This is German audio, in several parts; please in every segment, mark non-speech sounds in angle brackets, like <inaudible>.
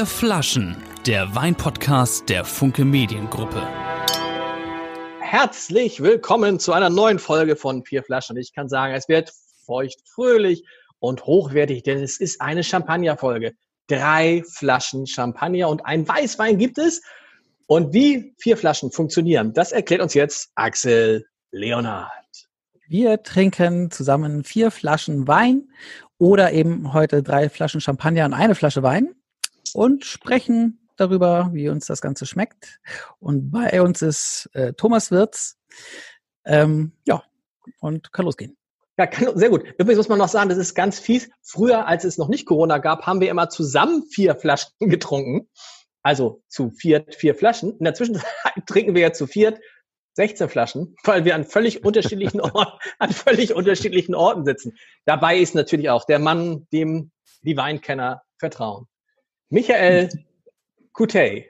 Vier Flaschen, der Weinpodcast der Funke Mediengruppe. Herzlich willkommen zu einer neuen Folge von Vier Flaschen. Ich kann sagen, es wird feucht, fröhlich und hochwertig, denn es ist eine Champagner-Folge. Drei Flaschen Champagner und ein Weißwein gibt es. Und wie vier Flaschen funktionieren, das erklärt uns jetzt Axel Leonard. Wir trinken zusammen vier Flaschen Wein oder eben heute drei Flaschen Champagner und eine Flasche Wein und sprechen darüber, wie uns das Ganze schmeckt. Und bei uns ist äh, Thomas Wirz. Ähm, ja, und kann losgehen. Ja, kann, sehr gut. Übrigens muss man noch sagen, das ist ganz fies. Früher, als es noch nicht Corona gab, haben wir immer zusammen vier Flaschen <laughs> getrunken. Also zu viert vier Flaschen. In der Zwischenzeit <laughs> trinken wir ja zu viert 16 Flaschen, weil wir an völlig unterschiedlichen <laughs> Orten, an völlig unterschiedlichen Orten sitzen. Dabei ist natürlich auch der Mann, dem die Weinkenner vertrauen. Michael Kutey.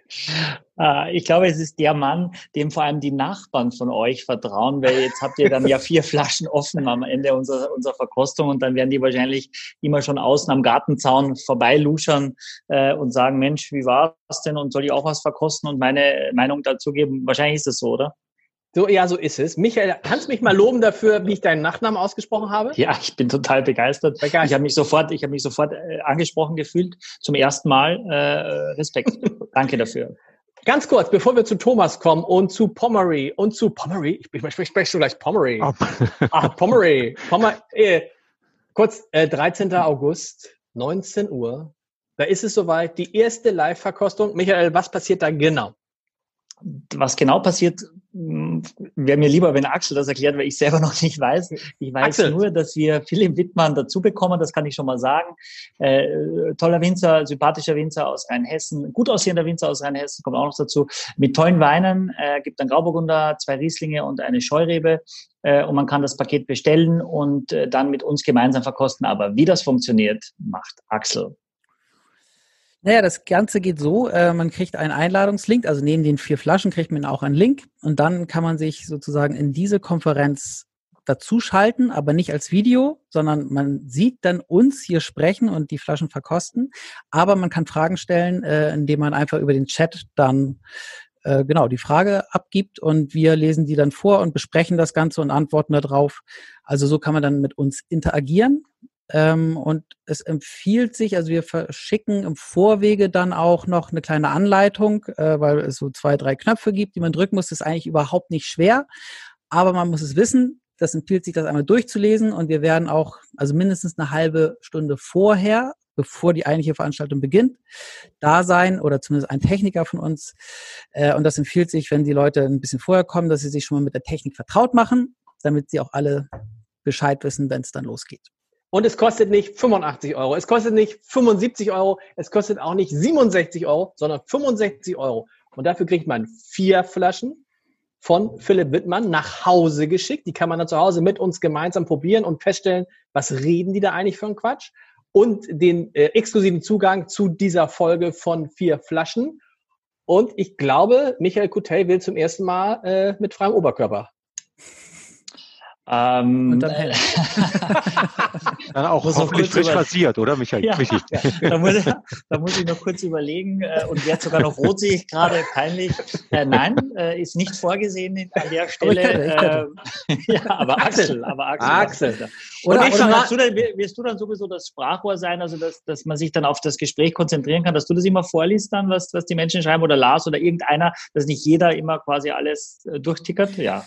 Äh, ich glaube, es ist der Mann, dem vor allem die Nachbarn von euch vertrauen, weil jetzt habt ihr dann ja <laughs> vier Flaschen offen am Ende unserer, unserer Verkostung und dann werden die wahrscheinlich immer schon außen am Gartenzaun vorbeiluschern äh, und sagen, Mensch, wie war es denn und soll ich auch was verkosten und meine Meinung dazu geben? Wahrscheinlich ist es so, oder? So, ja, so ist es. Michael, kannst du mich mal loben dafür, wie ich deinen Nachnamen ausgesprochen habe? Ja, ich bin total begeistert. begeistert. Ich habe mich sofort, ich habe mich sofort äh, angesprochen gefühlt. Zum ersten Mal äh, Respekt. <laughs> Danke dafür. Ganz kurz, bevor wir zu Thomas kommen und zu Pomery und zu Pomery, ich, ich spreche schon gleich Pomery. Oh. <laughs> ah, Pomery. Pomer, äh, kurz, äh, 13. August, 19 Uhr. Da ist es soweit, die erste Live-Verkostung. Michael, was passiert da genau? Was genau passiert, wäre mir lieber, wenn Axel das erklärt, weil ich selber <laughs> noch nicht weiß. Ich weiß Axel. nur, dass wir Philipp Wittmann dazu bekommen, das kann ich schon mal sagen. Äh, toller Winzer, sympathischer Winzer aus Rheinhessen, gut aussehender Winzer aus Rheinhessen, kommt auch noch dazu, mit tollen Weinen, äh, gibt einen Grauburgunder, zwei Rieslinge und eine Scheurebe. Äh, und man kann das Paket bestellen und äh, dann mit uns gemeinsam verkosten. Aber wie das funktioniert, macht Axel. Naja, das Ganze geht so, äh, man kriegt einen Einladungslink, also neben den vier Flaschen kriegt man auch einen Link und dann kann man sich sozusagen in diese Konferenz dazuschalten, aber nicht als Video, sondern man sieht dann uns hier sprechen und die Flaschen verkosten, aber man kann Fragen stellen, äh, indem man einfach über den Chat dann äh, genau die Frage abgibt und wir lesen die dann vor und besprechen das Ganze und antworten darauf. Also so kann man dann mit uns interagieren ähm, und es empfiehlt sich, also wir verschicken im Vorwege dann auch noch eine kleine Anleitung, äh, weil es so zwei, drei Knöpfe gibt, die man drücken muss. Das ist eigentlich überhaupt nicht schwer, aber man muss es wissen. Das empfiehlt sich, das einmal durchzulesen und wir werden auch, also mindestens eine halbe Stunde vorher, bevor die eigentliche Veranstaltung beginnt, da sein oder zumindest ein Techniker von uns. Äh, und das empfiehlt sich, wenn die Leute ein bisschen vorher kommen, dass sie sich schon mal mit der Technik vertraut machen, damit sie auch alle Bescheid wissen, wenn es dann losgeht. Und es kostet nicht 85 Euro, es kostet nicht 75 Euro, es kostet auch nicht 67 Euro, sondern 65 Euro. Und dafür kriegt man vier Flaschen von Philipp Wittmann nach Hause geschickt. Die kann man dann zu Hause mit uns gemeinsam probieren und feststellen, was reden die da eigentlich für einen Quatsch. Und den äh, exklusiven Zugang zu dieser Folge von vier Flaschen. Und ich glaube, Michael Coutet will zum ersten Mal äh, mit freiem Oberkörper ähm, und <laughs> dann auch hoffentlich frisch rasiert, oder Michael? Ja, ja. Da, muss ich, da muss ich noch kurz überlegen äh, und jetzt sogar noch rot sehe ich gerade, peinlich. Äh, nein, äh, ist nicht vorgesehen an der Stelle. Äh, <laughs> ja, aber Axel, aber Axel. Axel. Oder, oder, oder du dann, wirst du dann sowieso das Sprachrohr sein, also dass, dass man sich dann auf das Gespräch konzentrieren kann, dass du das immer vorliest dann, was, was die Menschen schreiben oder Lars oder irgendeiner, dass nicht jeder immer quasi alles äh, durchtickert? Ja.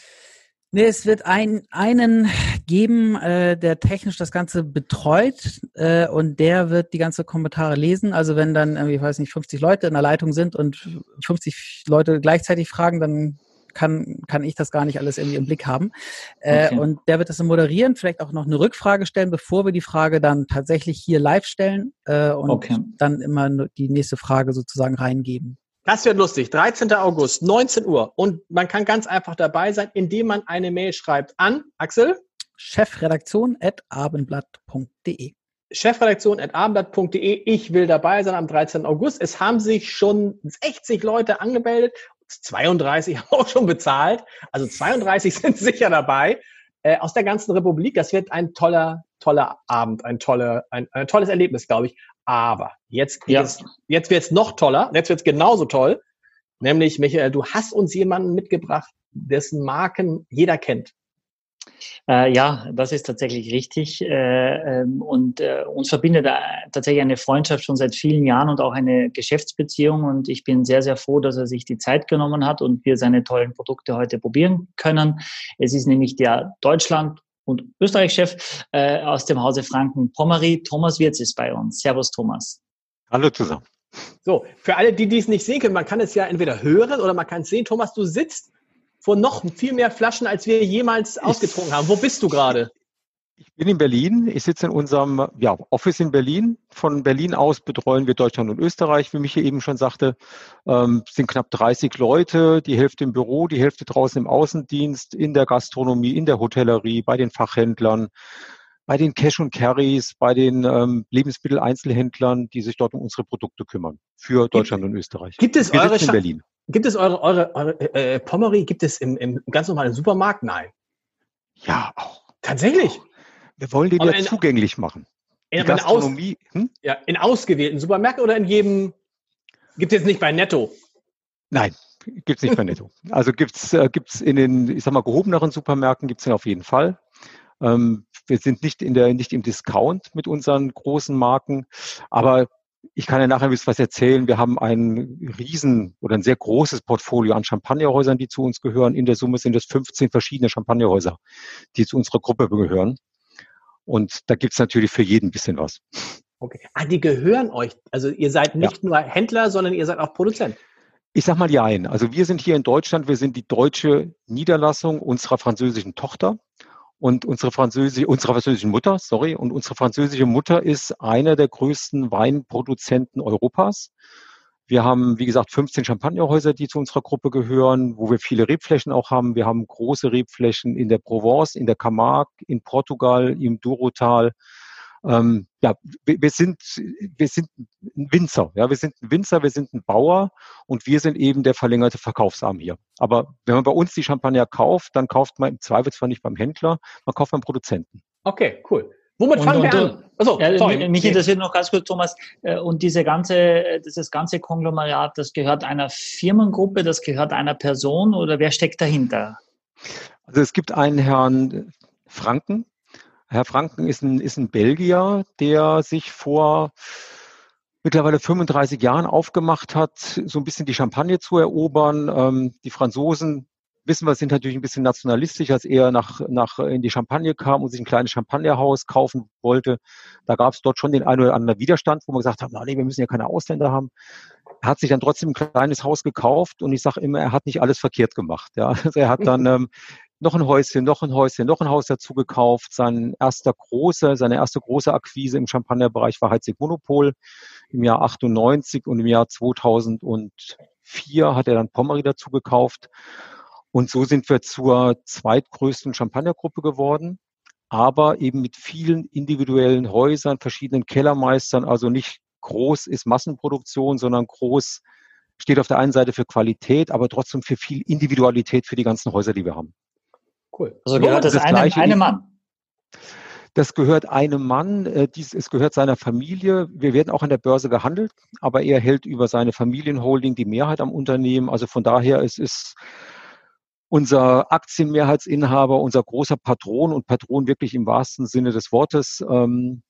Nee, es wird ein, einen geben, äh, der technisch das Ganze betreut äh, und der wird die ganze Kommentare lesen. Also wenn dann, irgendwie, ich weiß nicht, 50 Leute in der Leitung sind und 50 Leute gleichzeitig fragen, dann kann, kann ich das gar nicht alles irgendwie im Blick haben. Äh, okay. Und der wird das moderieren, vielleicht auch noch eine Rückfrage stellen, bevor wir die Frage dann tatsächlich hier live stellen äh, und okay. dann immer die nächste Frage sozusagen reingeben. Das wird lustig. 13. August, 19 Uhr. Und man kann ganz einfach dabei sein, indem man eine Mail schreibt an Axel. Chefredaktion at abendblatt.de. Chefredaktion at abendblatt.de. Ich will dabei sein am 13. August. Es haben sich schon 60 Leute angemeldet. 32 <laughs> haben auch schon bezahlt. Also 32 <laughs> sind sicher dabei. Äh, aus der ganzen Republik. Das wird ein toller, toller Abend, ein, tolle, ein, ein tolles Erlebnis, glaube ich. Aber jetzt, ja. jetzt wird es noch toller, jetzt wird es genauso toll. Nämlich, Michael, du hast uns jemanden mitgebracht, dessen Marken jeder kennt. Äh, ja, das ist tatsächlich richtig. Äh, ähm, und äh, uns verbindet tatsächlich eine Freundschaft schon seit vielen Jahren und auch eine Geschäftsbeziehung. Und ich bin sehr, sehr froh, dass er sich die Zeit genommen hat und wir seine tollen Produkte heute probieren können. Es ist nämlich der Deutschland und Österreich-Chef äh, aus dem Hause Franken-Pommery. Thomas Wirz ist bei uns. Servus, Thomas. Hallo zusammen. So, für alle, die dies nicht sehen können, man kann es ja entweder hören oder man kann es sehen. Thomas, du sitzt vor noch viel mehr Flaschen, als wir jemals ausgetrunken haben. Wo bist du gerade? Ich bin in Berlin. Ich sitze in unserem ja, Office in Berlin. Von Berlin aus betreuen wir Deutschland und Österreich. Wie Michi eben schon sagte, ähm, sind knapp 30 Leute, die Hälfte im Büro, die Hälfte draußen im Außendienst, in der Gastronomie, in der Hotellerie, bei den Fachhändlern, bei den Cash und Carries, bei den ähm, Lebensmitteleinzelhändlern, die sich dort um unsere Produkte kümmern für Deutschland und Österreich. Gibt es eure in Berlin? Gibt es eure, eure, eure äh, Pommery, gibt es im, im ganz normalen Supermarkt? Nein. Ja, auch. Tatsächlich? Wir wollen den ja zugänglich machen. In, in, Gastronomie, aus, hm? ja, in ausgewählten Supermärkten oder in jedem, gibt es jetzt nicht bei Netto? Nein, gibt es nicht bei Netto. <laughs> Also gibt es äh, gibt's in den, ich sag mal, gehobeneren Supermärkten gibt es den auf jeden Fall. Ähm, wir sind nicht in der, nicht im Discount mit unseren großen Marken, aber ich kann ja nachher ein bisschen was erzählen. Wir haben ein riesen oder ein sehr großes Portfolio an Champagnerhäusern, die zu uns gehören. In der Summe sind es 15 verschiedene Champagnerhäuser, die zu unserer Gruppe gehören. Und da gibt's natürlich für jeden ein bisschen was. Okay. Ah, die gehören euch. Also ihr seid nicht ja. nur Händler, sondern ihr seid auch Produzent. Ich sag mal ja ein. Also wir sind hier in Deutschland, wir sind die deutsche Niederlassung unserer französischen Tochter und unsere französische, unsere französische Mutter, sorry, und unsere französische Mutter ist einer der größten Weinproduzenten Europas. Wir haben, wie gesagt, 15 Champagnerhäuser, die zu unserer Gruppe gehören, wo wir viele Rebflächen auch haben. Wir haben große Rebflächen in der Provence, in der Camargue, in Portugal, im Durotal, ähm, ja, wir, wir, sind, wir sind ein Winzer, ja, wir sind ein Winzer, wir sind ein Bauer und wir sind eben der verlängerte Verkaufsarm hier. Aber wenn man bei uns die Champagner kauft, dann kauft man im Zweifel zwar nicht beim Händler, man kauft beim Produzenten. Okay, cool. Womit und, fangen und, wir an? Achso, ja, sorry. Mich interessiert noch ganz kurz, Thomas, äh, und diese ganze, dieses ganze Konglomerat, das gehört einer Firmengruppe, das gehört einer Person oder wer steckt dahinter? Also es gibt einen Herrn Franken, Herr Franken ist ein, ist ein Belgier, der sich vor mittlerweile 35 Jahren aufgemacht hat, so ein bisschen die Champagne zu erobern. Ähm, die Franzosen wissen wir, sind natürlich ein bisschen nationalistisch, als er nach, nach in die Champagne kam und sich ein kleines Champagnerhaus kaufen wollte. Da gab es dort schon den einen oder anderen Widerstand, wo man gesagt hat, na, nee, wir müssen ja keine Ausländer haben. Er hat sich dann trotzdem ein kleines Haus gekauft und ich sage immer, er hat nicht alles verkehrt gemacht. Ja. Also er hat <laughs> dann ähm, noch ein Häuschen, noch ein Häuschen, noch ein Haus dazu gekauft. Sein erster große, seine erste große Akquise im Champagnerbereich war Heizig Monopol im Jahr 98 und im Jahr 2004 hat er dann Pommery dazu gekauft. Und so sind wir zur zweitgrößten Champagnergruppe geworden, aber eben mit vielen individuellen Häusern, verschiedenen Kellermeistern, also nicht groß ist Massenproduktion, sondern groß steht auf der einen Seite für Qualität, aber trotzdem für viel Individualität für die ganzen Häuser, die wir haben. Cool. Also gehört das, das einem, einem Mann? Das gehört einem Mann, äh, dies, es gehört seiner Familie. Wir werden auch an der Börse gehandelt, aber er hält über seine Familienholding die Mehrheit am Unternehmen. Also von daher es ist unser Aktienmehrheitsinhaber, unser großer Patron und Patron wirklich im wahrsten Sinne des Wortes. Ähm,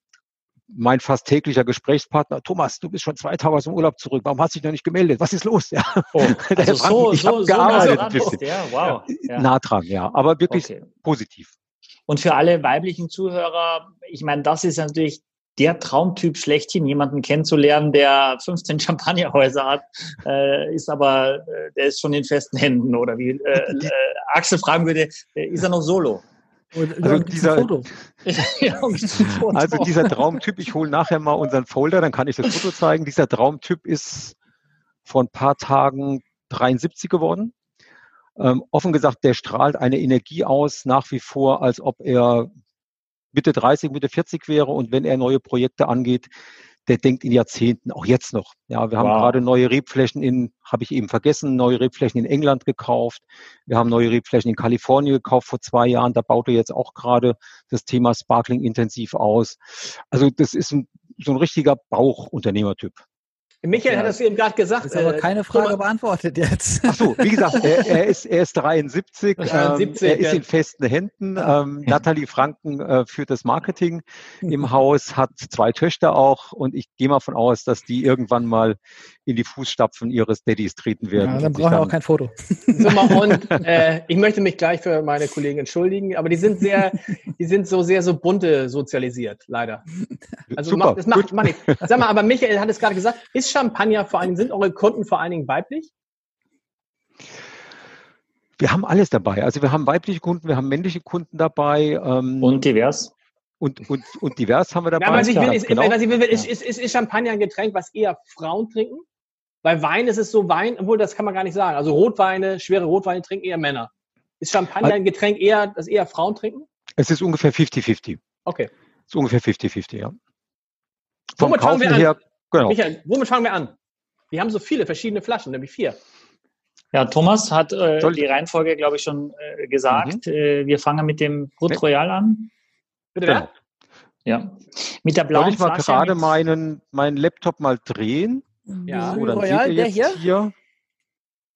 mein fast täglicher Gesprächspartner, Thomas, du bist schon zwei Tage aus dem Urlaub zurück, warum hast du dich noch nicht gemeldet? Was ist los? Ja. Oh, also so, ich so, so gearbeitet ein bisschen. Ja, wow. Ja. Nah dran, ja, aber wirklich okay. positiv. Und für alle weiblichen Zuhörer, ich meine, das ist natürlich der Traumtyp schlechthin, jemanden kennenzulernen, der 15 <laughs> Champagnerhäuser hat, äh, ist aber, äh, der ist schon in festen Händen, oder wie äh, <laughs> äh, Axel fragen würde, äh, ist er noch solo? Also dieser, <laughs> also dieser Traumtyp, ich hole nachher mal unseren Folder, dann kann ich das Foto zeigen. Dieser Traumtyp ist vor ein paar Tagen 73 geworden. Ähm, offen gesagt, der strahlt eine Energie aus, nach wie vor, als ob er Mitte 30, Mitte 40 wäre. Und wenn er neue Projekte angeht, der denkt in Jahrzehnten, auch jetzt noch. Ja, wir haben wow. gerade neue Rebflächen in, habe ich eben vergessen, neue Rebflächen in England gekauft. Wir haben neue Rebflächen in Kalifornien gekauft vor zwei Jahren. Da baut er jetzt auch gerade das Thema Sparkling intensiv aus. Also das ist ein, so ein richtiger Bauchunternehmertyp. Michael hat das eben gerade gesagt. Ist aber äh, keine Frage Thomas. beantwortet jetzt. Ach so, wie gesagt, er, er, ist, er ist 73, 73 <laughs> ähm, er ist in festen Händen. Ähm, Nathalie Franken äh, führt das Marketing im <laughs> Haus, hat zwei Töchter auch und ich gehe mal von aus, dass die irgendwann mal in die Fußstapfen ihres Daddys treten werden. Ja, dann brauchen wir auch kein Foto. <laughs> So, und äh, ich möchte mich gleich für meine Kollegen entschuldigen, aber die sind sehr, die sind so sehr so bunte sozialisiert, leider. Also Super, macht, das macht, macht nichts. Sag mal, aber Michael hat es gerade gesagt, ist Champagner vor allen Dingen, sind eure Kunden vor allen Dingen weiblich? Wir haben alles dabei. Also wir haben weibliche Kunden, wir haben männliche Kunden dabei. Ähm, und divers? Und, und, und divers haben wir dabei. Ja, was ich will, ist, genau. was ich will, ist, ist, ist, ist Champagner ein Getränk, was eher Frauen trinken? Bei Wein ist es so Wein, obwohl das kann man gar nicht sagen. Also Rotweine, schwere Rotweine trinken eher Männer. Ist Champagner ein Getränk eher, das eher Frauen trinken? Es ist ungefähr 50-50. Okay. Es ist ungefähr 50-50, ja. Vom womit Kaufen an? Genau. Michael, womit fangen wir an? Wir haben so viele verschiedene Flaschen, nämlich vier. Ja, Thomas hat äh, die Reihenfolge, glaube ich, schon äh, gesagt. Mhm. Äh, wir fangen mit dem Brut Royal an. Bitte genau. Ja. Mit der blauen Soll ich mal Flasche gerade meinen, meinen Laptop mal drehen? Ja. So, dann Royal, seht ihr jetzt hier? hier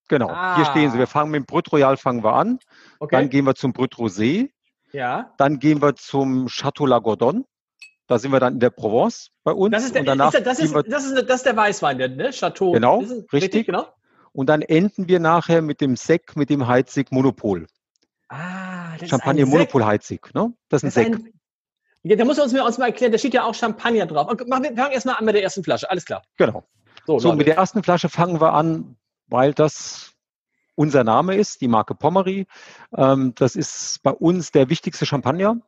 genau, ah. hier stehen sie. Wir fangen mit dem Brut Royal fangen wir an. Okay. Dann gehen wir zum Brut Rosé. Ja. Dann gehen wir zum Chateau Lagordon. Da sind wir dann in der Provence bei uns. Das ist der, das, ist, das, ist, das, ist, das ist der Weißwein, der ne? Chateau. Genau, richtig. richtig. genau. Und dann enden wir nachher mit dem Sekt, mit dem Heizig Monopol. Ah, das Champagner ist ein Monopol Heizig, ne? Das ist ein Sekt. Ja, da muss uns mir uns mal erklären, da steht ja auch Champagner drauf. wir fangen erstmal an mit der ersten Flasche, alles klar. Genau. So, so mit der ersten Flasche fangen wir an, weil das unser Name ist, die Marke Pommery. Ähm, das ist bei uns der wichtigste Champagner.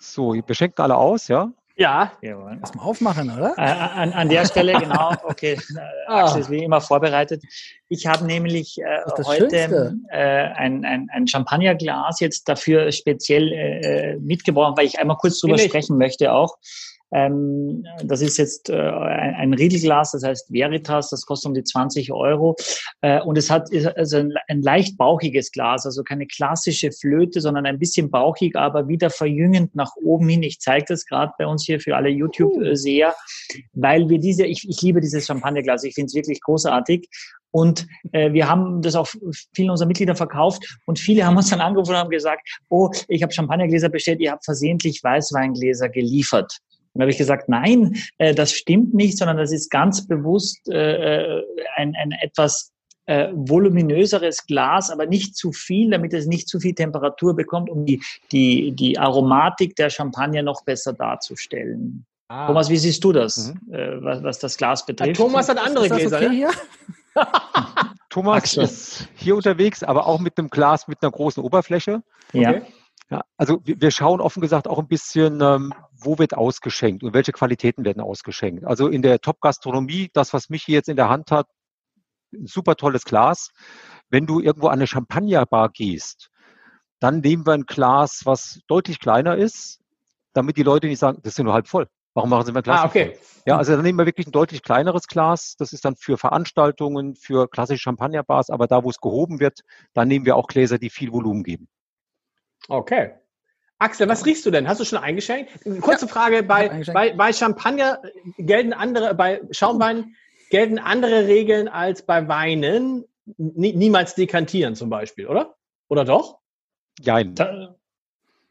So, wir schenken alle aus, ja? Ja. Lass mal aufmachen, oder? Äh, an, an, der Stelle, genau. Okay, ah. <laughs> Axel ist wie immer vorbereitet. Ich habe nämlich äh, heute äh, ein, ein, ein Champagnerglas jetzt dafür speziell äh, mitgebracht, weil ich einmal kurz drüber sprechen möchte auch. Ähm, das ist jetzt äh, ein, ein Riedelglas, das heißt Veritas, das kostet um die 20 Euro. Äh, und es hat ist also ein, ein, leicht bauchiges Glas, also keine klassische Flöte, sondern ein bisschen bauchig, aber wieder verjüngend nach oben hin. Ich zeige das gerade bei uns hier für alle YouTube-Seher, weil wir diese, ich, ich liebe dieses Champagnerglas, ich finde es wirklich großartig. Und äh, wir haben das auch vielen unserer Mitglieder verkauft und viele haben uns dann angerufen und haben gesagt, oh, ich habe Champagnergläser bestellt, ihr habt versehentlich Weißweingläser geliefert. Und habe ich gesagt, nein, äh, das stimmt nicht, sondern das ist ganz bewusst äh, äh, ein, ein etwas äh, voluminöseres Glas, aber nicht zu viel, damit es nicht zu viel Temperatur bekommt, um die, die, die Aromatik der Champagner noch besser darzustellen. Ah. Thomas, wie siehst du das, mhm. äh, was, was das Glas betrifft? Ja, Thomas hat andere Gläser. Okay ne? hier? <laughs> <laughs> Thomas Axel. ist hier unterwegs, aber auch mit einem Glas mit einer großen Oberfläche. Ja. Okay. Ja, also wir schauen offen gesagt auch ein bisschen, ähm, wo wird ausgeschenkt und welche Qualitäten werden ausgeschenkt. Also in der Top-Gastronomie, das, was mich hier jetzt in der Hand hat, ein super tolles Glas. Wenn du irgendwo an eine Champagnerbar gehst, dann nehmen wir ein Glas, was deutlich kleiner ist, damit die Leute nicht sagen, das ist nur halb voll. Warum machen sie mein Glas ah, okay. voll? Ja, also dann nehmen wir wirklich ein deutlich kleineres Glas. Das ist dann für Veranstaltungen, für klassische Champagnerbars, aber da, wo es gehoben wird, dann nehmen wir auch Gläser, die viel Volumen geben. Okay. Axel, was riechst du denn? Hast du schon eingeschenkt? Kurze ja, Frage, bei, bei, bei Champagner gelten andere, bei Schaumwein gelten andere Regeln als bei Weinen. niemals dekantieren zum Beispiel, oder? Oder doch? Nein.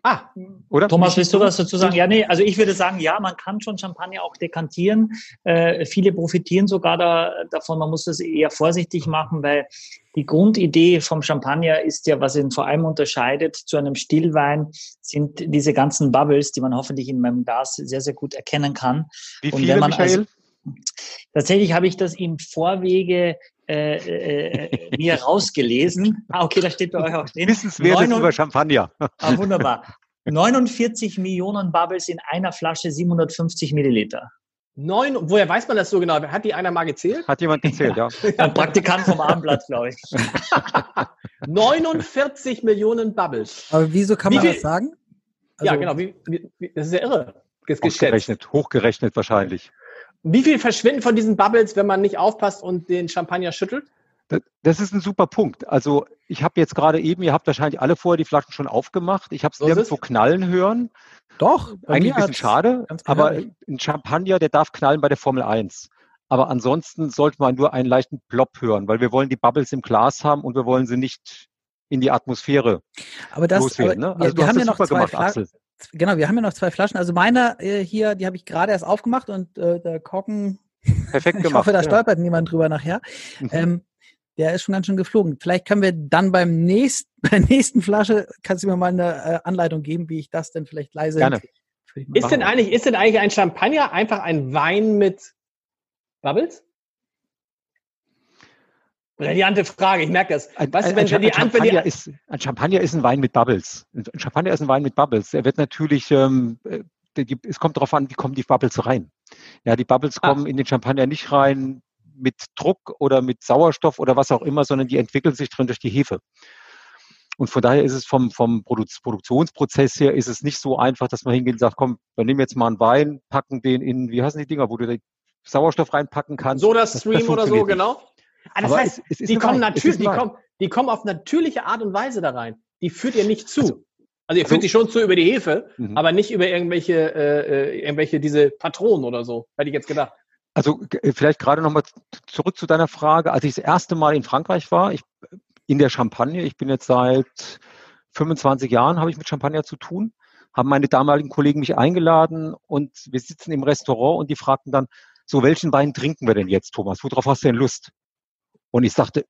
Ah, oder? Thomas, willst du was dazu sagen? Ja, nee, also ich würde sagen, ja, man kann schon Champagner auch dekantieren. Äh, viele profitieren sogar da, davon. Man muss das eher vorsichtig machen, weil die Grundidee vom Champagner ist ja, was ihn vor allem unterscheidet zu einem Stillwein, sind diese ganzen Bubbles, die man hoffentlich in meinem Glas sehr, sehr gut erkennen kann. Wie viele, Und wenn man Michael? Also, Tatsächlich habe ich das im Vorwege äh, äh, mir rausgelesen. <laughs> Ah, okay, da steht bei euch auch drin. Wissenswertes über Champagner. Ah, wunderbar. 49 Millionen Bubbles in einer Flasche, 750 Milliliter. Neun, woher weiß man das so genau? Hat die einer mal gezählt? Hat jemand gezählt, ja. ja. <laughs> Ein Praktikant vom Abendblatt, glaube ich. <laughs> 49 Millionen Bubbles. Aber wieso kann man das sagen? Also, ja, genau. Wie, wie, das ist ja irre. Hochgerechnet, hochgerechnet wahrscheinlich. Wie viel verschwinden von diesen Bubbles, wenn man nicht aufpasst und den Champagner schüttelt? Das ist ein super Punkt. Also ich habe jetzt gerade eben, ihr habt wahrscheinlich alle vorher die Flaschen schon aufgemacht. Ich habe es so nirgendwo knallen hören. Doch. Eigentlich ein bisschen schade, aber ein Champagner, der darf knallen bei der Formel 1. Aber ansonsten sollte man nur einen leichten Plop hören, weil wir wollen die Bubbles im Glas haben und wir wollen sie nicht in die Atmosphäre aber das, loswerden. Ne? Also wir, wir haben ja noch zwei gemacht, Axel. Genau, wir haben ja noch zwei Flaschen. Also meine äh, hier, die habe ich gerade erst aufgemacht und äh, der Korken. <laughs> Perfekt gemacht. ich hoffe, da stolpert ja. niemand drüber nachher. Mhm. Ähm, der ist schon ganz schön geflogen. Vielleicht können wir dann beim nächsten, <laughs> bei der nächsten Flasche, kannst du mir mal eine äh, Anleitung geben, wie ich das denn vielleicht leise Gerne. Ist denn, eigentlich, ist denn eigentlich ein Champagner einfach ein Wein mit Bubbles? Brillante Frage, ich merke das. Ein, weißt du, wenn, ein, wenn die, ein, Champagner die, ist, ein Champagner ist ein Wein mit Bubbles. Ein Champagner ist ein Wein mit Bubbles. Er wird natürlich, ähm, äh, es kommt darauf an, wie kommen die Bubbles rein. Ja, die Bubbles ah. kommen in den Champagner nicht rein mit Druck oder mit Sauerstoff oder was auch immer, sondern die entwickeln sich drin durch die Hefe. Und von daher ist es vom, vom Produktionsprozess her ist es nicht so einfach, dass man hingeht und sagt, komm, wir nehmen jetzt mal einen Wein, packen den in, wie heißen die Dinger, wo du den Sauerstoff reinpacken kannst. Soda Stream oder so, genau. Ah, das Aber heißt, es, es die, kommen natürlich, die, kommen, die kommen auf natürliche Art und Weise da rein. Die führt ihr nicht zu. Also, also ihr führt also, sie schon zu über die Hefe, mhm. aber nicht über irgendwelche, äh, äh irgendwelche diese Patronen oder so, hätte ich jetzt gedacht. Also äh, vielleicht gerade nochmal zurück zu deiner Frage. Als ich das erste Mal in Frankreich war, ich, in der Champagne, ich bin jetzt seit 25 Jahren, habe ich mit Champagner zu tun, haben meine damaligen Kollegen mich eingeladen und wir sitzen im Restaurant und die fragten dann, so welchen Wein trinken wir denn jetzt, Thomas? Worauf hast du denn Lust? Und ich sagte,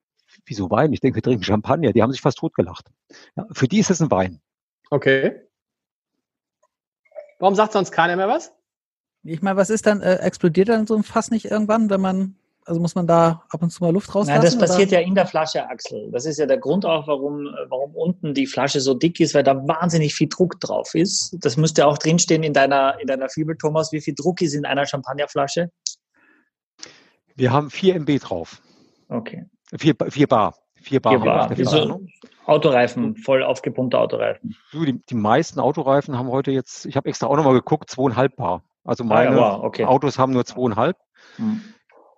wieso Wein? Ich denke, wir trinken Champagner. Die haben sich fast totgelacht. Ja, für die ist es ein Wein. Okay. Warum sagt sonst keiner mehr was? Ich meine, was ist dann, äh, explodiert dann so ein Fass nicht irgendwann, wenn man, also muss man da ab und zu mal Luft rauslassen? Nein, das passiert oder? ja in der Flasche, Axel. Das ist ja der Grund auch, warum, warum unten die Flasche so dick ist, weil da wahnsinnig viel Druck drauf ist. Das müsste auch drinstehen in deiner, in deiner Fibel, Thomas. Wie viel Druck ist in einer Champagnerflasche? Wir haben 4 MB drauf. Okay. 4, 4 Bar. 4 Bar. 4 Bar. So, Autoreifen, voll aufgepumpte Autoreifen. Die, die meisten Autoreifen haben heute jetzt, ich habe extra auch nochmal geguckt, zweieinhalb Bar. Also meine ah, ja, wow, okay. Autos haben nur zweieinhalb. Hm.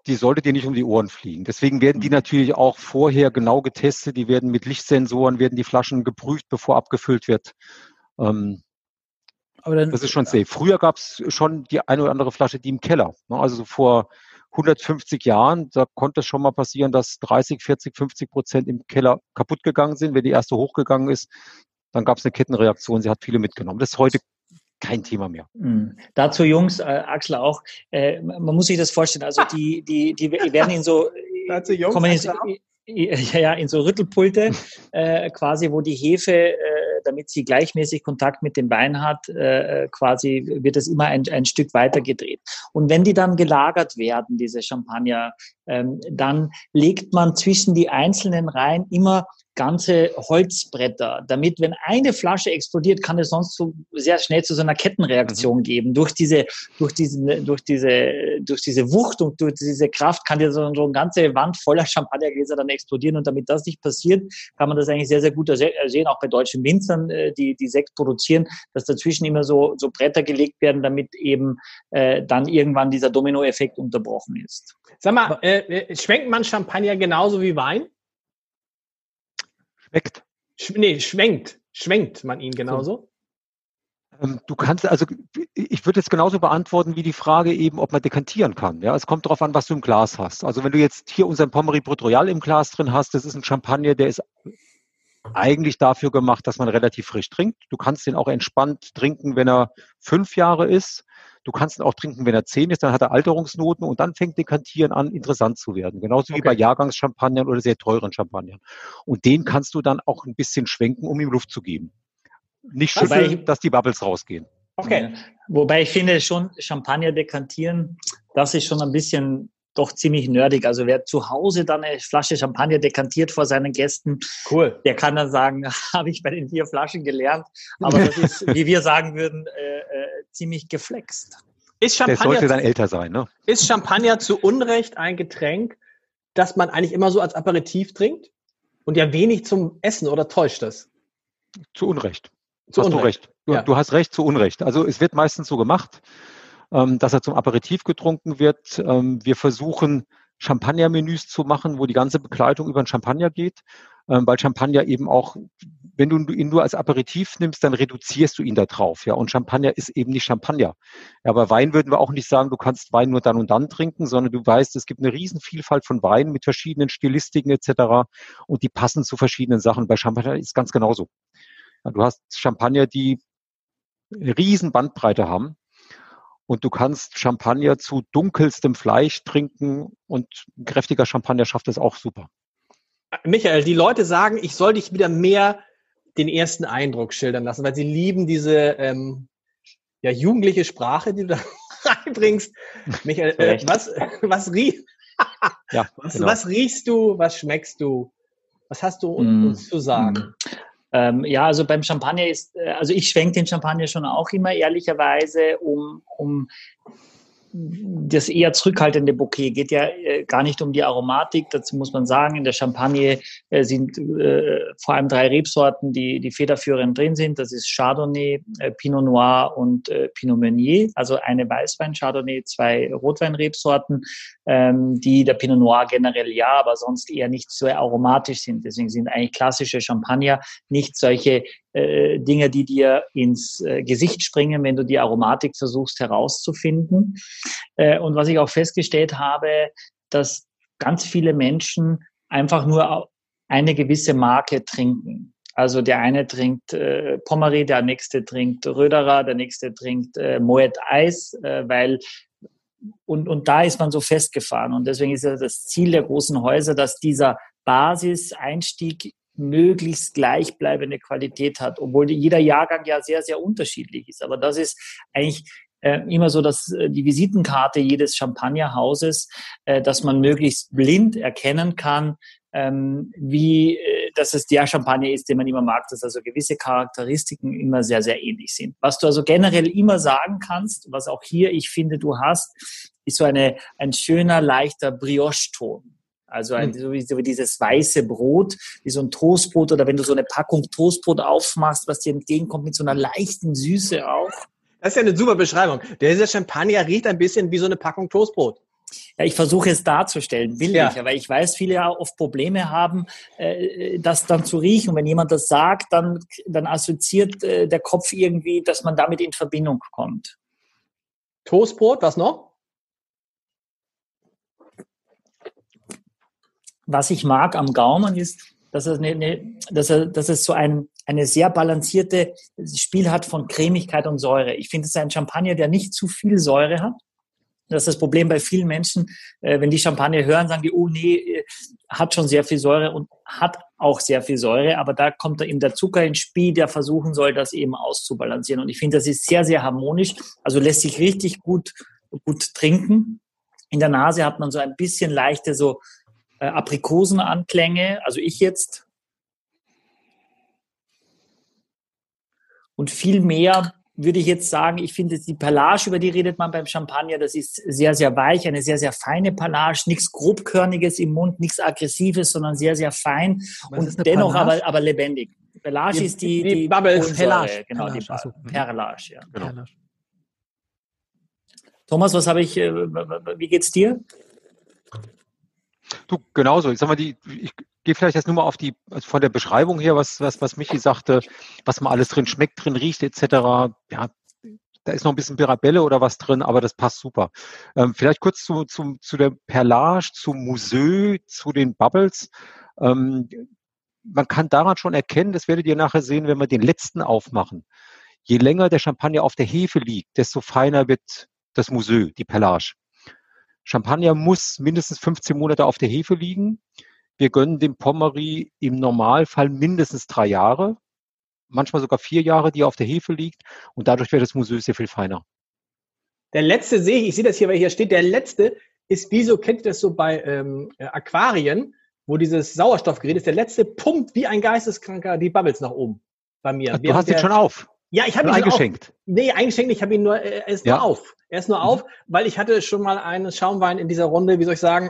Die sollte dir nicht um die Ohren fliegen. Deswegen werden die hm. natürlich auch vorher genau getestet. Die werden mit Lichtsensoren, werden die Flaschen geprüft, bevor abgefüllt wird. Ähm, aber dann, das ist schon safe. Früher gab es schon die eine oder andere Flasche, die im Keller. Ne? Also so vor 150 Jahren, da konnte es schon mal passieren, dass 30, 40, 50 Prozent im Keller kaputt gegangen sind. Wenn die erste hochgegangen ist, dann gab es eine Kettenreaktion. Sie hat viele mitgenommen. Das ist heute kein Thema mehr. Mhm. Dazu, Jungs, äh, Axel auch, äh, man muss sich das vorstellen, also die, die, die werden in so, <laughs> Dazu, Jungs, kommen in, <laughs> ja, ja, in so Rüttelpulte äh, quasi, wo die Hefe, äh, damit sie gleichmäßig Kontakt mit dem Wein hat, äh, quasi wird es immer ein, ein Stück weiter gedreht. Und wenn die dann gelagert werden, diese Champagner, ähm, dann legt man zwischen die einzelnen Reihen immer ganze Holzbretter, damit, wenn eine Flasche explodiert, kann es sonst so sehr schnell zu so einer Kettenreaktion mhm. geben. Durch diese, durch diese, durch diese, durch diese Wucht und durch diese Kraft kann dir so, eine ganze Wand voller Champagnergläser dann explodieren. Und damit das nicht passiert, kann man das eigentlich sehr, sehr gut sehen, auch bei deutschen Winzern, äh, die, die Sekt produzieren, dass dazwischen immer so, so Bretter gelegt werden, damit eben äh, dann irgendwann dieser Dominoeffekt unterbrochen ist. Sag mal, äh, äh schwenkt man Champagner genauso wie Wein? Schmeckt. Sch nee, schwenkt. Schwenkt man ihn genauso? Ähm, du kannst, also ich würde jetzt genauso beantworten wie die Frage eben, ob man dekantieren kann. Ja, es kommt darauf an, was du im Glas hast. Also wenn du jetzt hier unseren Pommery Brut Royal im Glas drin hast, das ist ein Champagner, der ist eigentlich dafür gemacht, dass man relativ frisch trinkt. Du kannst den auch entspannt trinken, wenn er fünf Jahre ist. Du kannst ihn auch trinken, wenn er zehn ist, dann hat er Alterungsnoten und dann fängt Dekantieren an, interessant zu werden. Genauso okay. wie bei Jahrgangschampagnern oder sehr teuren Champagnern. Und den kannst du dann auch ein bisschen schwenken, um ihm Luft zu geben. Nicht schütteln, ich, dass die Bubbles rausgehen. Okay. Wobei ich finde schon, Champagner dekantieren, das ist schon ein bisschen doch ziemlich nerdig. Also wer zu Hause dann eine Flasche Champagner dekantiert vor seinen Gästen, cool. der kann dann sagen, <laughs> habe ich bei den vier Flaschen gelernt. Aber das <laughs> ist, wie wir sagen würden, äh, äh, ziemlich geflext. Ist Champagner, der sollte dann älter sein, ne? Ist Champagner zu Unrecht ein Getränk, das man eigentlich immer so als Aperitif trinkt? Und ja wenig zum Essen oder täuscht das? Zu Unrecht. Zu hast Unrecht. du recht. Du, ja. du hast recht, zu Unrecht. Also es wird meistens so gemacht ähm, dass er zum Aperitif getrunken wird. Ähm, wir versuchen Champagner-Menüs zu machen, wo die ganze Begleitung über ein Champagner geht. ähm, weil Champagner eben auch, wenn du ihn nur als Aperitif nimmst, dann reduzierst du ihn da drauf. Ja, und Champagner ist eben nicht Champagner. Ja, aber Wein würden wir auch nicht sagen, du kannst Wein nur dann und dann trinken, sondern du weißt, es gibt eine Riesenvielfalt von Weinen mit verschiedenen Stilistiken etc. Und die passen zu verschiedenen Sachen. Bei Champagner ist ganz genauso. Ja, du hast Champagner, die eine riesen Bandbreite haben. Und du kannst Champagner zu dunkelstem Fleisch trinken und ein kräftiger Champagner schafft es auch super. Michael, die Leute sagen, ich soll dich wieder mehr den ersten Eindruck schildern lassen, weil sie lieben diese ähm, ja, jugendliche Sprache, die du <laughs> da reinbringst. Michael, äh, was, was, riech, ja, <laughs> was, genau. was, riechst du, was schmeckst du? Was hast du mm. uns zu sagen? Ähm, ja, also beim Champagner ist, äh, also ich schwenke den Champagner schon auch immer ehrlicherweise, um, um das eher zurückhaltende Bouquet geht ja äh, gar nicht um die Aromatik. Dazu muss man sagen, in der Champagne äh, sind äh, vor allem drei Rebsorten, die, die federführend drin sind. Das ist Chardonnay, äh, Pinot Noir und äh, Pinot Meunier. Also eine Weißwein Chardonnay, zwei Rotweinrebsorten, ähm, die der Pinot Noir generell ja, aber sonst eher nicht so aromatisch sind. Deswegen sind eigentlich klassische Champagner nicht solche äh, Dinge, die dir ins äh, Gesicht springen, wenn du die Aromatik versuchst herauszufinden. Äh, und was ich auch festgestellt habe, dass ganz viele Menschen einfach nur eine gewisse Marke trinken. Also der eine trinkt äh, Pommery, der nächste trinkt Röderer, der nächste trinkt äh, Moet Eis, äh, weil und, und da ist man so festgefahren. Und deswegen ist ja das Ziel der großen Häuser, dass dieser Basiseinstieg möglichst gleichbleibende Qualität hat, obwohl jeder Jahrgang ja sehr, sehr unterschiedlich ist. Aber das ist eigentlich äh, immer so, dass äh, die Visitenkarte jedes Champagnerhauses, äh, dass man möglichst blind erkennen kann, ähm, wie, äh, dass es der Champagner ist, den man immer mag, dass also gewisse Charakteristiken immer sehr, sehr ähnlich sind. Was du also generell immer sagen kannst, was auch hier ich finde, du hast, ist so eine, ein schöner, leichter Brioche-Ton. Also ein, hm. so, wie, so wie dieses weiße Brot, wie so ein Toastbrot oder wenn du so eine Packung Toastbrot aufmachst, was dir entgegenkommt mit so einer leichten Süße auch. Das ist ja eine super Beschreibung. Dieser Champagner riecht ein bisschen wie so eine Packung Toastbrot. Ja, ich versuche es darzustellen, will ja. ich, aber ich weiß, viele ja oft Probleme haben, äh, das dann zu riechen. Und wenn jemand das sagt, dann, dann assoziiert äh, der Kopf irgendwie, dass man damit in Verbindung kommt. Toastbrot, was noch? was ich mag am Gaumen ist, dass, er eine, dass, er, dass es so ein, eine sehr balancierte Spiel hat von Cremigkeit und Säure. Ich finde, es ist ein Champagner, der nicht zu viel Säure hat. Das ist das Problem bei vielen Menschen, äh, wenn die Champagner hören, sagen die, oh nee, äh, hat schon sehr viel Säure und hat auch sehr viel Säure, aber da kommt da eben der Zucker ins Spiel, der versuchen soll, das eben auszubalancieren. Und ich finde, das ist sehr, sehr harmonisch, also lässt sich richtig gut, gut trinken. In der Nase hat man so ein bisschen leichte so äh, Aprikosenanklänge, also ich jetzt. Und viel mehr würde ich jetzt sagen, ich finde die Palage, über die redet man beim Champagner, das ist sehr, sehr weich, eine sehr, sehr feine Palage, nichts grobkörniges im Mund, nichts aggressives, sondern sehr, sehr fein Was und dennoch aber, aber lebendig. Pelage die, ist die, die, die Bubbles. Pelage, genau, Perlage, die also, Perlage, ja. Genau. Thomas, was habe ich, äh, wie geht's dir? Du, genauso. Ich sag mal, die, ich gehe vielleicht jetzt nur mal auf die, also von der Beschreibung her, was, was, was Michi sagte, was man alles drin schmeckt, drin riecht, etc. Ja, da ist noch ein bisschen Pirabelle oder was drin, aber das passt super. Ähm, vielleicht kurz zu, zu, zu der Perlage, zu Museu, zu den Bubbles. Ähm, man kann daran schon erkennen, das werdet ihr nachher sehen, wenn wir den letzten aufmachen. Je länger der Champagner auf der Hefe liegt, desto feiner wird das Museu, die Perlage. Champagner muss mindestens 15 Monate auf der Hefe liegen. Wir gönnen dem Pommery im Normalfall mindestens drei Jahre, manchmal sogar vier Jahre, die er auf der Hefe liegt. Und dadurch wird das Museu sehr viel feiner. Der letzte sehe ich, ich sehe das hier, weil hier steht, der letzte ist wie so, kennt ihr das so bei ähm, Aquarien, wo dieses Sauerstoffgerät ist, der letzte pumpt wie ein Geisteskranker die Bubbles nach oben bei mir. Du hast ihn schon auf. Ja, ich habe ihn eingeschenkt. Auf, nee, eingeschenkt, ich habe ihn nur, er ist ja. nur auf. Er ist nur mhm. auf, weil ich hatte schon mal einen Schaumwein in dieser Runde, wie soll ich sagen,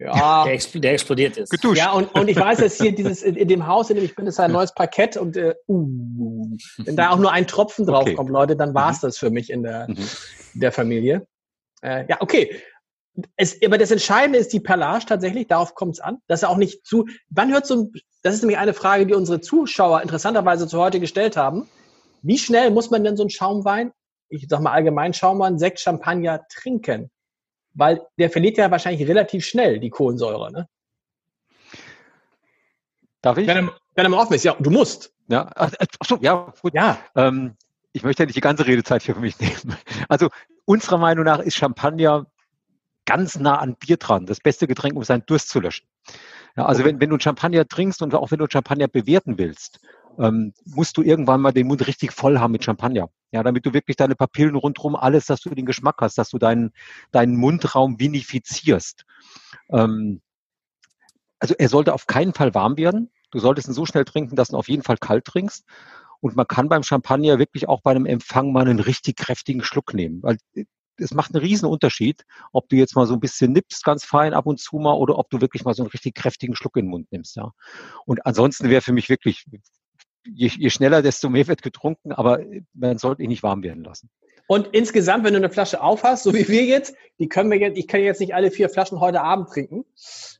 ja. Der, expl der, explodiert ist. Geduscht. Ja, und, und ich weiß, dass hier dieses, in, in dem Haus, in dem ich bin, ist ein neues Parkett und äh, uh, wenn da auch nur ein Tropfen drauf okay. kommt, Leute, dann war es mhm. das für mich in der, mhm. der Familie. Äh, ja, okay. es, aber das Entscheidende ist die Perlage tatsächlich, darauf kommt es an, dass er auch nicht zu, wann hört so ein, das ist nämlich eine Frage, die unsere Zuschauer interessanterweise zu heute gestellt haben. Wie schnell muss man denn so einen Schaumwein, ich sag mal allgemein Schaumwein, Sekt, Champagner trinken? Weil der verliert ja wahrscheinlich relativ schnell die Kohlensäure, ne? Darf ich? Wenn er, wenn er mal offen ist, ja, du musst. Ja, ach so, ja, gut. Ja. Ähm, ich möchte ja nicht die ganze Redezeit hier für mich <laughs> nehmen. Also unserer Meinung nach ist Champagner ganz nah an Bier dran. Das beste Getränk, um seinen Durst zu löschen. Ja, also wenn, wenn du Champagner trinkst und auch wenn du Champagner bewerten willst, ähm, musst du irgendwann mal den Mund richtig voll haben mit Champagner. Ja, damit du wirklich deine Papillen rundherum, alles, dass du den Geschmack hast, dass du deinen, deinen Mundraum vinifizierst. Ähm, also er sollte auf keinen Fall warm werden. Du solltest ihn so schnell trinken, dass du ihn auf jeden Fall kalt trinkst. Und man kann beim Champagner wirklich auch bei einem Empfang mal einen richtig kräftigen Schluck nehmen. Weil es macht einen riesen Unterschied, ob du jetzt mal so ein bisschen nippst, ganz fein ab und zu mal, oder ob du wirklich mal so einen richtig kräftigen Schluck in den Mund nimmst. Ja. Und ansonsten wäre für mich wirklich, je, je schneller, desto mehr wird getrunken, aber man sollte ihn nicht warm werden lassen. Und insgesamt, wenn du eine Flasche aufhast, so wie wir jetzt, die können wir jetzt, ich kann jetzt nicht alle vier Flaschen heute Abend trinken.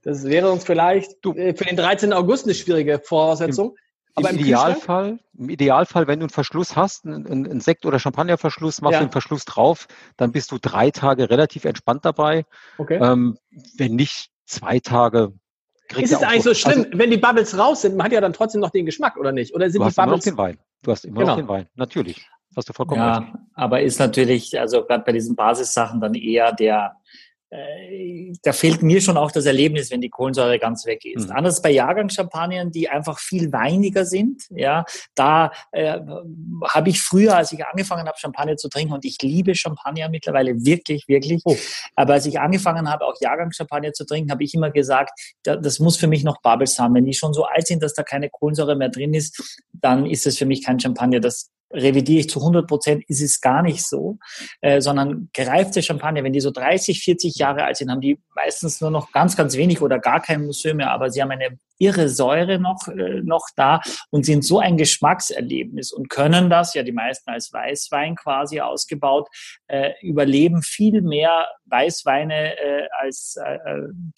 Das wäre uns vielleicht äh, für den 13. August eine schwierige Voraussetzung. Aber im, im Idealfall, im Idealfall, wenn du einen Verschluss hast, einen, einen Sekt- oder Champagnerverschluss, machst ja. du den Verschluss drauf, dann bist du drei Tage relativ entspannt dabei. Okay. Ähm, wenn nicht zwei Tage. Ist es eigentlich so schlimm, also, wenn die Bubbles raus sind, man hat ja dann trotzdem noch den Geschmack, oder nicht? Oder sind du die hast Bubbles? Immer noch den Wein. Du hast immer genau. noch den Wein, natürlich. Hast du vollkommen ja, recht. aber ist natürlich, also gerade bei diesen Basissachen dann eher der, da fehlt mir schon auch das Erlebnis, wenn die Kohlensäure ganz weg ist. Mhm. Anders bei Jahrgangschampagnern, die einfach viel weiniger sind. Ja, da äh, habe ich früher, als ich angefangen habe, Champagner zu trinken, und ich liebe Champagner mittlerweile wirklich, wirklich. Oh. Aber als ich angefangen habe, auch Jahrgangschampagner zu trinken, habe ich immer gesagt, da, das muss für mich noch Bubbles haben. Wenn die schon so alt sind, dass da keine Kohlensäure mehr drin ist, dann ist es für mich kein Champagner. Das revidiere ich zu 100 Prozent, ist es gar nicht so, äh, sondern gereifte Champagner, wenn die so 30, 40 Jahre alt sind, haben die meistens nur noch ganz, ganz wenig oder gar kein Museum mehr, aber sie haben eine irre Säure noch, äh, noch da und sind so ein Geschmackserlebnis und können das, ja die meisten als Weißwein quasi ausgebaut, äh, überleben viel mehr Weißweine als,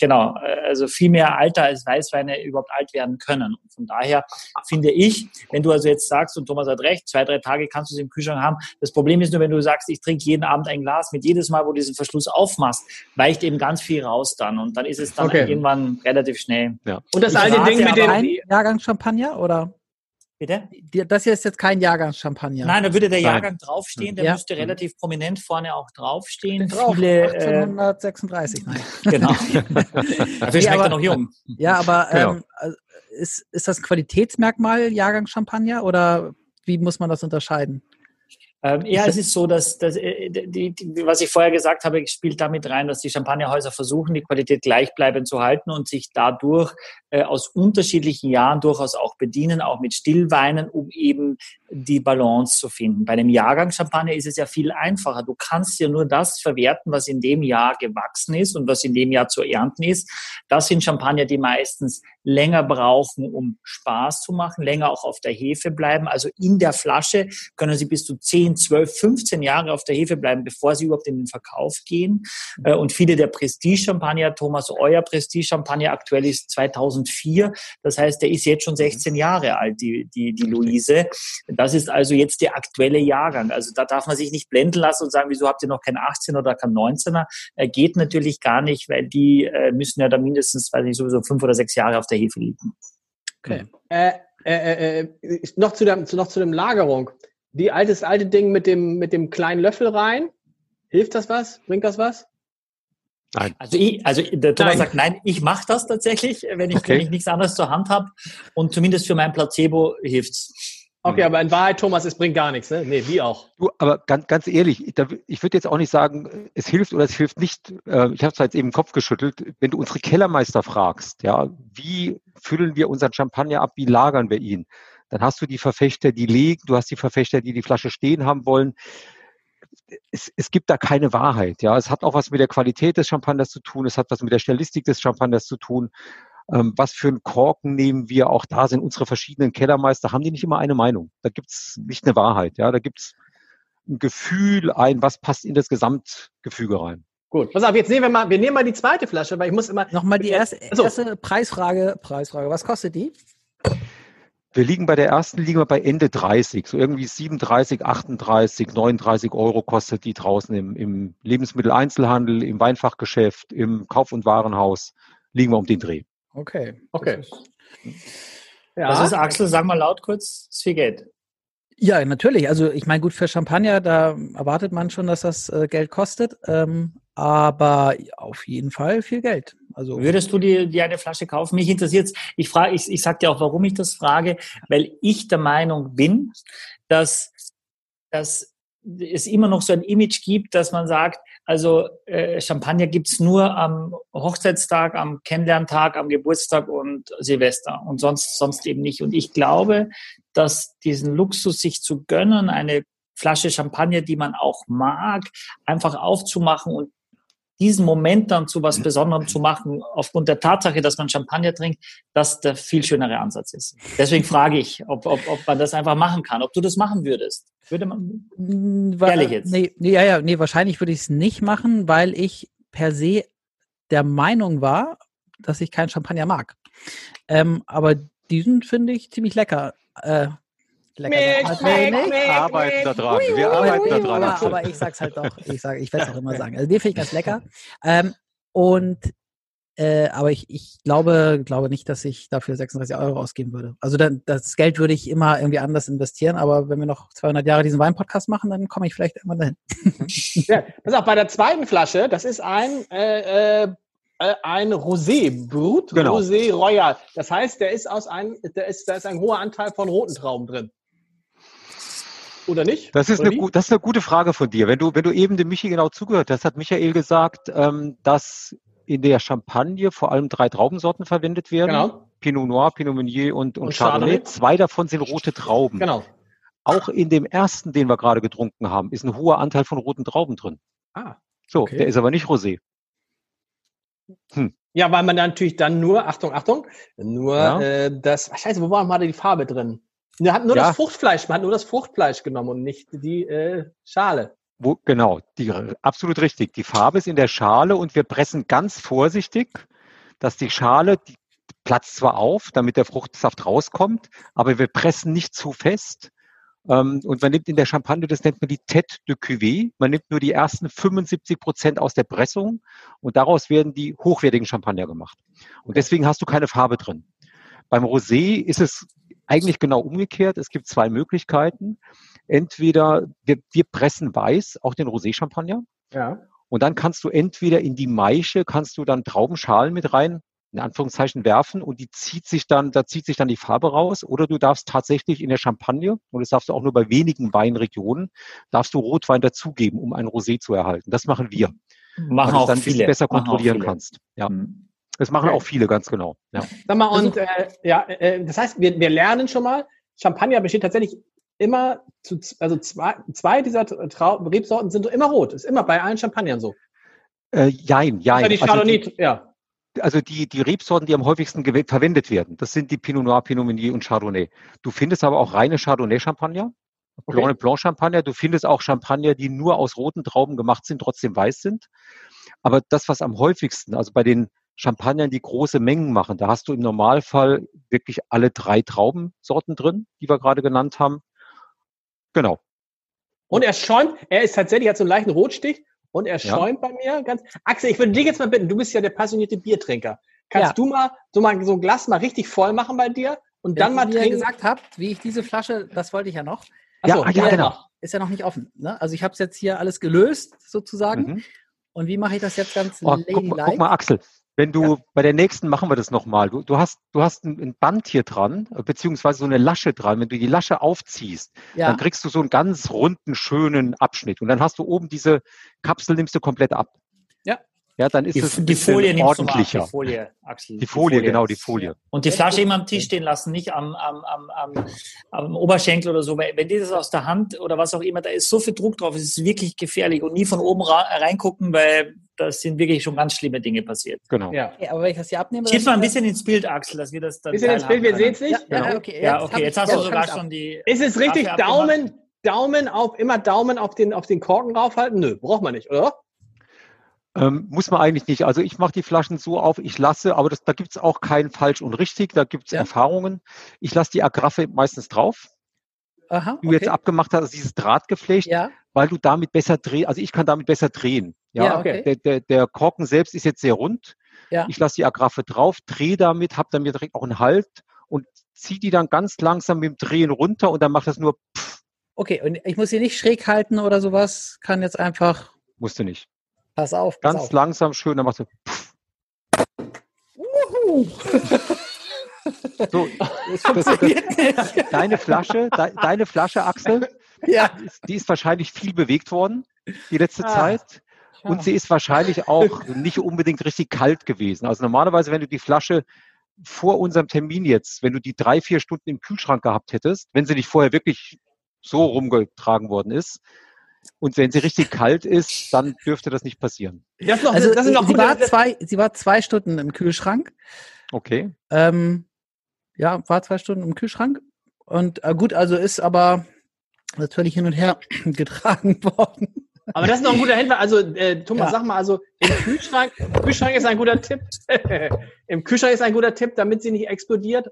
genau, also viel mehr Alter als Weißweine überhaupt alt werden können. Und von daher finde ich, wenn du also jetzt sagst, und Thomas hat recht, zwei, drei Tage kannst du es im Kühlschrank haben. Das Problem ist nur, wenn du sagst, ich trinke jeden Abend ein Glas, mit jedes Mal, wo du diesen Verschluss aufmachst, weicht eben ganz viel raus dann und dann ist es dann okay. irgendwann relativ schnell. Ja. Und das alte Ding mit dem Jahrgangschampagner oder? Bitte? Das hier ist jetzt kein Jahrgangschampagner. Nein, da würde der Jahrgang draufstehen, der ja. müsste relativ prominent vorne auch draufstehen. Drauf, Viele, 1836. Äh, Nein. Genau. <laughs> Dafür schmeckt er noch jung. Ja, aber genau. ähm, also, ist, ist das Qualitätsmerkmal Jahrgangschampagner oder wie muss man das unterscheiden? Ähm, ja, es ist so, dass, dass äh, die, die, was ich vorher gesagt habe, spielt damit rein, dass die Champagnerhäuser versuchen, die Qualität gleichbleibend zu halten und sich dadurch äh, aus unterschiedlichen Jahren durchaus auch bedienen, auch mit Stillweinen, um eben die Balance zu finden. Bei dem Jahrgang Champagner ist es ja viel einfacher. Du kannst ja nur das verwerten, was in dem Jahr gewachsen ist und was in dem Jahr zu ernten ist. Das sind Champagner, die meistens länger brauchen, um Spaß zu machen, länger auch auf der Hefe bleiben. Also in der Flasche können sie bis zu 10, 12, 15 Jahre auf der Hefe bleiben, bevor sie überhaupt in den Verkauf gehen. Äh, und viele der Prestige-Champagner, Thomas, euer Prestige-Champagner aktuell ist 2004. Das heißt, der ist jetzt schon 16 Jahre alt, die, die, die Luise. Das ist also jetzt der aktuelle Jahrgang. Also da darf man sich nicht blenden lassen und sagen, wieso habt ihr noch kein 18 oder kein 19er? Äh, geht natürlich gar nicht, weil die äh, müssen ja da mindestens, weiß ich, sowieso fünf oder sechs Jahre auf der Hefe liegen. Okay. Äh, äh, äh, noch, zu der, noch zu dem Lagerung. Die altes alte Ding mit dem, mit dem kleinen Löffel rein. Hilft das was? Bringt das was? Nein. Also, ich, also der Thomas nein. sagt, nein, ich mache das tatsächlich, wenn ich, okay. wenn ich nichts anderes zur Hand habe. Und zumindest für mein Placebo hilft's. Okay, aber in Wahrheit, Thomas, es bringt gar nichts, ne? Nee, wie auch. Du, aber ganz, ganz ehrlich, ich würde jetzt auch nicht sagen, es hilft oder es hilft nicht. Äh, ich habe es jetzt eben im Kopf geschüttelt. Wenn du unsere Kellermeister fragst, ja, wie füllen wir unseren Champagner ab, wie lagern wir ihn? Dann hast du die Verfechter, die legen, du hast die Verfechter, die die Flasche stehen haben wollen. Es, es gibt da keine Wahrheit. Ja, es hat auch was mit der Qualität des Champagners zu tun. Es hat was mit der Stylistik des Champagners zu tun. Ähm, was für einen Korken nehmen wir? Auch da sind unsere verschiedenen Kellermeister, haben die nicht immer eine Meinung. Da gibt's nicht eine Wahrheit. Ja, da gibt's ein Gefühl ein, was passt in das Gesamtgefüge rein. Gut, pass auf, jetzt nehmen wir mal, wir nehmen mal die zweite Flasche, weil ich muss immer. Nochmal die erste, also. erste Preisfrage, Preisfrage. Was kostet die? Wir liegen bei der ersten liegen wir bei Ende 30, so irgendwie 37, 38, 39 Euro kostet die draußen im, im Lebensmitteleinzelhandel, im Weinfachgeschäft, im Kauf- und Warenhaus liegen wir um den Dreh. Okay. Okay. Ja. Was ist Axel? Sag mal laut kurz, ist viel Geld. Ja, natürlich. Also ich meine, gut, für Champagner, da erwartet man schon, dass das äh, Geld kostet. Ähm, aber auf jeden Fall viel Geld. Also würdest du dir, dir eine Flasche kaufen? Mich interessiert Ich frage, ich, ich sag dir auch, warum ich das frage, weil ich der Meinung bin, dass, dass es immer noch so ein Image gibt, dass man sagt, also äh, Champagner gibt's nur am Hochzeitstag, am Kennenlerntag, am Geburtstag und Silvester und sonst, sonst eben nicht. Und ich glaube, dass diesen Luxus sich zu gönnen, eine Flasche Champagner, die man auch mag, einfach aufzumachen und diesen Moment dann zu was Besonderem zu machen, aufgrund der Tatsache, dass man Champagner trinkt, das der viel schönere Ansatz ist. Deswegen frage ich, ob, ob, ob man das einfach machen kann, ob du das machen würdest. Würde man, hm, ehrlich jetzt? Nee, nee, ja, ja, nee, wahrscheinlich würde ich es nicht machen, weil ich per se der Meinung war, dass ich keinen Champagner mag. Ähm, aber diesen finde ich ziemlich lecker. Äh, lecker. Milch, Milch, Milch, Wir arbeiten da dran. Wir arbeiten da dran. Aber, aber ich sag's halt doch. Ich ich werde es auch immer sagen. Also den finde ich ganz lecker. Ähm, und äh, aber ich, ich glaube, glaube nicht, dass ich dafür 36 Euro ausgeben würde. Also dann, das Geld würde ich immer irgendwie anders investieren, aber wenn wir noch 200 Jahre diesen Wein-Podcast machen, dann komme ich vielleicht irgendwann dahin. <laughs> ja, pass auf, bei der zweiten Flasche, das ist ein, äh, äh, ein Rosé, Brut genau. Rosé Royal. Das heißt, der ist aus einem, der ist, da ist ein hoher Anteil von roten Trauben drin. Oder nicht? Das ist, Oder eine, das ist eine gute Frage von dir. Wenn du, wenn du eben dem Michi genau zugehört hast, hat Michael gesagt, ähm, dass in der Champagne vor allem drei Traubensorten verwendet werden. Genau. Pinot Noir, Pinot Meunier und, und, und Chardonnay. Chardonnay. Zwei davon sind rote Trauben. Genau. Auch in dem ersten, den wir gerade getrunken haben, ist ein hoher Anteil von roten Trauben drin. Ah. So, okay. der ist aber nicht Rosé. Hm. Ja, weil man natürlich dann nur, Achtung, Achtung, nur ja. äh, das, scheiße, wo war mal die Farbe drin? Man hat nur ja. das Fruchtfleisch, man hat nur das Fruchtfleisch genommen und nicht die äh, Schale. Wo, genau, die, absolut richtig. Die Farbe ist in der Schale und wir pressen ganz vorsichtig, dass die Schale, die platzt zwar auf, damit der Fruchtsaft rauskommt, aber wir pressen nicht zu fest. Ähm, und man nimmt in der Champagne, das nennt man die Tête de Cuvée. Man nimmt nur die ersten 75 Prozent aus der Pressung und daraus werden die hochwertigen Champagner gemacht. Und deswegen hast du keine Farbe drin. Beim Rosé ist es eigentlich genau umgekehrt. Es gibt zwei Möglichkeiten. Entweder wir, wir pressen weiß, auch den Rosé-Champagner. Ja. Und dann kannst du entweder in die Maische, kannst du dann Traubenschalen mit rein, in Anführungszeichen werfen und die zieht sich dann, da zieht sich dann die Farbe raus. Oder du darfst tatsächlich in der Champagne, und das darfst du auch nur bei wenigen Weinregionen, darfst du Rotwein dazugeben, um ein Rosé zu erhalten. Das machen wir. Machen auch dann viele. besser kontrollieren kannst. Ja. Mhm. Das machen okay. auch viele, ganz genau. Ja. Sag mal, und äh, ja, äh, das heißt, wir, wir lernen schon mal, Champagner besteht tatsächlich immer zu, also zwei, zwei dieser Trau Rebsorten sind immer rot. Ist immer bei allen Champagnern so. Äh, jein, jein. die Chardonnay, also die, ja. Also die, die Rebsorten, die am häufigsten verwendet werden, das sind die Pinot Noir, Pinot Meunier und Chardonnay. Du findest aber auch reine Chardonnay-Champagner, okay. Blanc Blanc Champagner. Du findest auch Champagner, die nur aus roten Trauben gemacht sind, trotzdem weiß sind. Aber das, was am häufigsten, also bei den Champagnern, die große Mengen machen. Da hast du im Normalfall wirklich alle drei Traubensorten drin, die wir gerade genannt haben. Genau. Und er schäumt, er ist tatsächlich, hat so einen leichten Rotstich und er schäumt ja. bei mir ganz. Axel, ich würde dich jetzt mal bitten, du bist ja der passionierte Biertrinker. Kannst ja. du mal so, mal so ein Glas mal richtig voll machen bei dir und dann mal trinken? Wie ihr gesagt habt, wie ich diese Flasche, das wollte ich ja noch. Achso, ja, ja, genau. Ist ja noch nicht offen. Ne? Also ich habe es jetzt hier alles gelöst, sozusagen. Mhm. Und wie mache ich das jetzt ganz oh, ladylike? Guck, guck mal, Axel, wenn du ja. bei der nächsten machen wir das nochmal. Du, du hast, du hast ein, Band hier dran, beziehungsweise so eine Lasche dran. Wenn du die Lasche aufziehst, ja. dann kriegst du so einen ganz runden, schönen Abschnitt. Und dann hast du oben diese Kapsel, nimmst du komplett ab. Ja, dann ist die, es die Folie ordentlicher. Ab, die Folie, Axel. Die Folie, die Folie, genau, die Folie. Und die Flasche immer am Tisch stehen lassen, nicht am, am, am, am, am Oberschenkel oder so. Wenn die das aus der Hand oder was auch immer, da ist so viel Druck drauf, es ist wirklich gefährlich. Und nie von oben reingucken, weil da sind wirklich schon ganz schlimme Dinge passiert. Genau. Ja. Okay, aber wenn ich das hier abnehme... Schieb mal ein bisschen ins Bild, Axel, dass wir das dann... Bisschen ins Bild, wir sehen es nicht. Ja, ja, okay. Ja, okay. Jetzt, hast du sogar schon die... Ist es richtig, Daumen, Daumen auf, immer Daumen auf den, auf den Korken raufhalten? Nö, braucht man nicht, oder? Ähm, muss man eigentlich nicht. Also ich mache die Flaschen so auf, ich lasse, aber das, da gibt's auch kein falsch und richtig, da gibt's Ja. Erfahrungen. Ich lasse die Agraffe meistens drauf, Aha, die du jetzt abgemacht hast, also dieses Drahtgeflecht, Ja, weil du damit besser drehen, also ich kann damit besser drehen. Ja, Ja, okay. Der, der, der Korken selbst ist jetzt sehr rund. Ja. Ich lasse die Agraffe drauf, drehe damit, habe dann mir direkt auch einen Halt und ziehe die dann ganz langsam mit dem Drehen runter und dann macht das nur, pff, okay. Und ich muss sie nicht schräg halten oder sowas. Kann jetzt einfach, musst du nicht. pass auf, pass Ganz auf. langsam schön, dann machst du, pff. So, <laughs> Das das, das, deine Flasche, de, deine Flasche, Axel, Ja. <laughs> die ist wahrscheinlich viel bewegt worden die letzte Ah. Zeit. Und sie ist wahrscheinlich auch nicht unbedingt richtig kalt gewesen. Also normalerweise, wenn du die Flasche vor unserem Termin jetzt, wenn du die drei, vier Stunden im Kühlschrank gehabt hättest, wenn sie nicht vorher wirklich so rumgetragen worden ist, und wenn sie richtig kalt ist, dann dürfte das nicht passieren. Das, noch, Also das sind noch sie, war zwei, sie war zwei Stunden im Kühlschrank. Okay. Ähm, ja, war zwei Stunden im Kühlschrank. Und äh, gut, also ist aber natürlich hin und her <clears throat> getragen <laughs> worden. Aber das ist noch ein guter Händler. Also, äh, Thomas, Ja. sag mal, also im Kühlschrank, Kühlschrank ist ein guter Tipp. <laughs> Im Kühlschrank ist ein guter Tipp, damit sie nicht explodiert.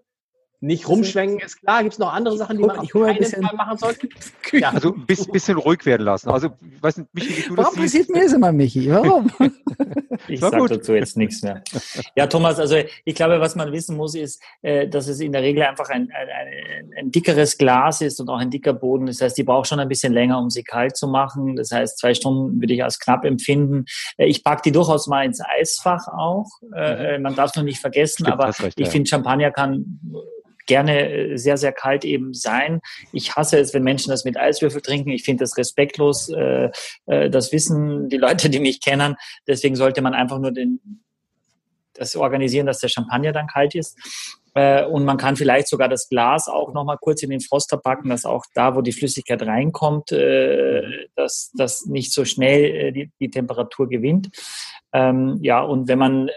Nicht rumschwenken, ist klar. Gibt es noch andere Sachen, die man auf keinen bisschen- Fall machen sollte? <laughs> Ja. Also ein bisschen, bisschen ruhig werden lassen. Also, ich weiß nicht, Michi, wie du Warum das passiert mir das immer, Michi? Warum? <laughs> Ich sage dazu jetzt nichts mehr. Ja, Thomas, also ich glaube, was man wissen muss, ist, äh, dass es in der Regel einfach ein, ein, ein, dickeres Glas ist und auch ein dicker Boden. Das heißt, die braucht schon ein bisschen länger, um sie kalt zu machen. Das heißt, zwei Stunden würde ich als knapp empfinden. Äh, Ich packe die durchaus mal ins Eisfach auch. Äh, Man darf nur nicht vergessen, Stimmt, aber recht, ich ja. finde, Champagner kann gerne äh, sehr, sehr kalt eben sein. Ich hasse es, wenn Menschen das mit Eiswürfel trinken. Ich finde das respektlos. Äh, äh, Das wissen die Leute, die mich kennen. Deswegen sollte man einfach nur den, das organisieren, dass der Champagner dann kalt ist. Und man kann vielleicht sogar das Glas auch nochmal kurz in den Froster packen, dass auch da, wo die Flüssigkeit reinkommt, dass das nicht so schnell die, die Temperatur gewinnt. Ähm, ja, und wenn man,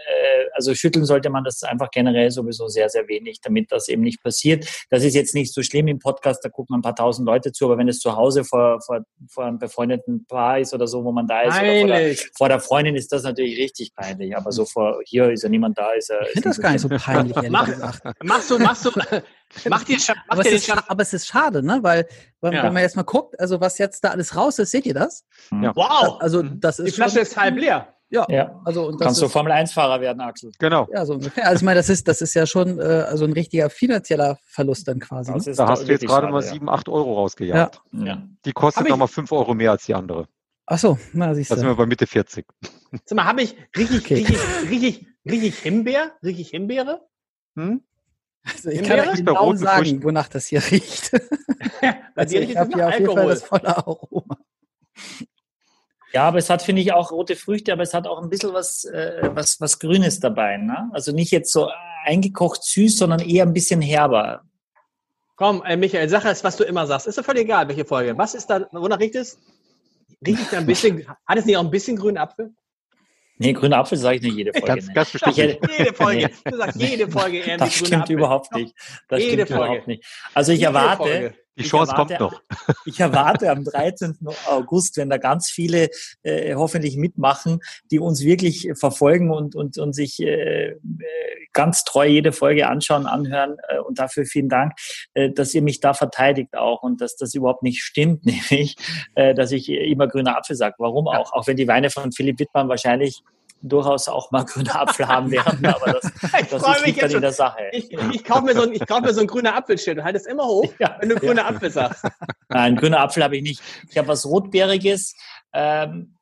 also schütteln sollte man das einfach generell sowieso sehr, sehr wenig, damit das eben nicht passiert. Das ist jetzt nicht so schlimm im Podcast, da gucken ein paar tausend Leute zu, aber wenn es zu Hause vor, vor, vor einem befreundeten Paar ist oder so, wo man da ist, oder vor der, vor der Freundin ist das natürlich richtig peinlich. Aber so vor, hier ist ja niemand da, ist ja. Ich finde das gar nicht so <laughs> peinlich, Mach-. Machst du, machst du, mach dir, mach Aber dir es, ist, aber es ist schade, ne? Weil, wenn, Ja. wenn man jetzt mal guckt, also was jetzt da alles raus ist, seht ihr das? Ja. Wow! Also Mhm. das Die ist Flasche schon, ist halb leer. Ja, Ja. also und das Kannst du ist, Formel 1-Fahrer werden, Axel. Genau. ja so ungefähr. Also ich meine, das ist das ist ja schon äh, also ein richtiger finanzieller Verlust dann quasi. Ne? Da hast du jetzt gerade schade, mal ja. sieben, acht Euro rausgejagt. Ja. Die kostet nochmal fünf Euro mehr als die andere. Ach so, na siehst Da sind wir du. bei Mitte 40. Sag mal, habe ich richtig, Okay. richtig, richtig, richtig Himbeer? Richtig Himbeere? Hm? Also ich Himbeere? kann euch genau sagen, Früchten. wonach das hier riecht. <laughs> Also ich habe hier auf jeden Fall Alkohol. das volle Aroma. Ja, aber es hat, finde ich, auch rote Früchte, aber es hat auch ein bisschen was, äh, was, was Grünes dabei. Ne? Also nicht jetzt so eingekocht süß, sondern eher ein bisschen herber. Komm, äh, Michael, sag es, was du immer sagst. Ist doch völlig egal, welche Folge. Was ist da, wonach riecht es? Riecht es da ein bisschen, <laughs> hat es nicht auch ein bisschen grünen Apfel? Nee, grüner Apfel sage ich nicht jede Folge. Ganz, ganz bestimmt. Hätte- <laughs> Jede Folge. Nee. Du sagst jede Folge eher Das stimmt Apfel. überhaupt nicht. Das Jede stimmt Folge. überhaupt nicht. Also ich Jede erwarte, Folge. Die Ich Chance kommt erwarte- noch. <laughs> Ich erwarte am 13. August, wenn da ganz viele äh, hoffentlich mitmachen, die uns wirklich verfolgen und, und, und sich äh, ganz treu jede Folge anschauen, anhören. Äh, und dafür vielen Dank, äh, dass ihr mich da verteidigt auch und dass das überhaupt nicht stimmt, <laughs> nämlich, äh, dass ich immer grüner Apfel sage. Warum auch? Auch wenn die Weine von Philipp Wittmann wahrscheinlich durchaus auch mal grüner Apfel haben werden, <laughs> aber das, Ich das ist mich liegt dann jetzt in schon. der Sache. Ich, ich kaufe mir, so ein, ich kauf mir so ein grüner Apfelschild und halte es immer hoch, Ja. wenn du grüner Apfel sagst. Nein, grüner Apfel habe ich nicht. Ich habe was Rotbeeriges. Ähm,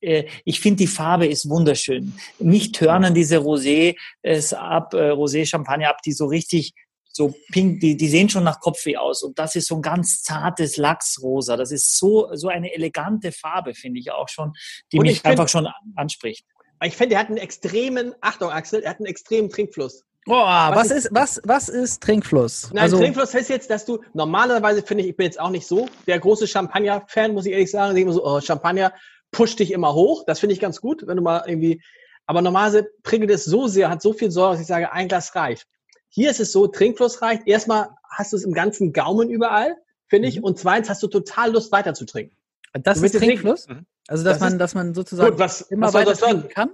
äh, ich finde, die Farbe ist wunderschön. Mich turnen diese Rosé es ab, äh, Rosé-Champagner ab, die so richtig so pink, die, die sehen schon nach Kopfweh aus. Und das ist so ein ganz zartes Lachsrosa. Das ist so, so eine elegante Farbe, finde ich auch schon, die Und ich mich find- einfach schon anspricht. Ich finde, er hat einen extremen, Achtung Axel, er hat einen extremen Trinkfluss. Oh, was, ist- ist, was, was ist Trinkfluss? Nein, Trinkfluss heißt jetzt, dass du normalerweise finde ich, ich bin jetzt auch nicht so der große Champagner-Fan, muss ich ehrlich sagen. Ich immer so, oh, Champagner pusht dich immer hoch. Das finde ich ganz gut, wenn du mal irgendwie. Aber normalerweise prickelt es so sehr, hat so viel Säure, dass ich sage, ein Glas reicht. Hier ist es so, Trinkfluss reicht. Erstmal hast du es im ganzen Gaumen überall, finde ich. Und zweitens hast du total Lust weiter zu trinken. das du willst ist jetzt nicht- Trinkfluss? Also, dass Das man, ist- dass man sozusagen Gut, was- immer was weiter das sein? trinken kann.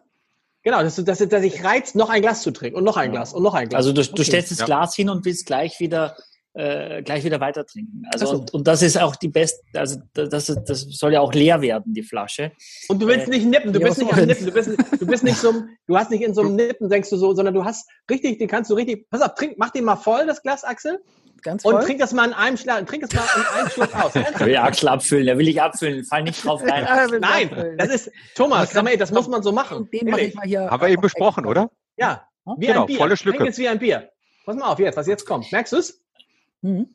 Genau, dass, du- dass, dass ich reizt, noch ein Glas zu trinken und noch ein. Glas und noch ein Glas. Also du, du Okay. stellst das Ja. Glas hin und willst gleich wieder äh, gleich wieder weiter trinken. Also Ach so. und, und das ist auch die beste, also das, ist- das soll ja auch leer werden, die Flasche. Und du willst Äh, nicht nippen, du bist nicht am? Nippen, du bist, du bist nicht so, du hast nicht in so einem Nippen, denkst du so, sondern du hast richtig, den kannst du richtig, pass auf, trink, mach den mal voll, das Glas, Axel, Ganz und voll. trink das mal in einem Schlag, trink es mal in einem Schluck aus. <laughs> Ich will Axel abfüllen, da will ich abfüllen, fall nicht drauf rein. <laughs> Nein, das ist, Thomas, sag mal, ey, das muss man so machen. den Ehrlich. ich mal hier. Haben wir eben besprochen, extra. oder? Ja, wie Genau, ein Bier. volle Schlücke. Trink jetzt wie ein Bier. Pass mal auf, jetzt, was jetzt kommt. Merkst du es? Mhm.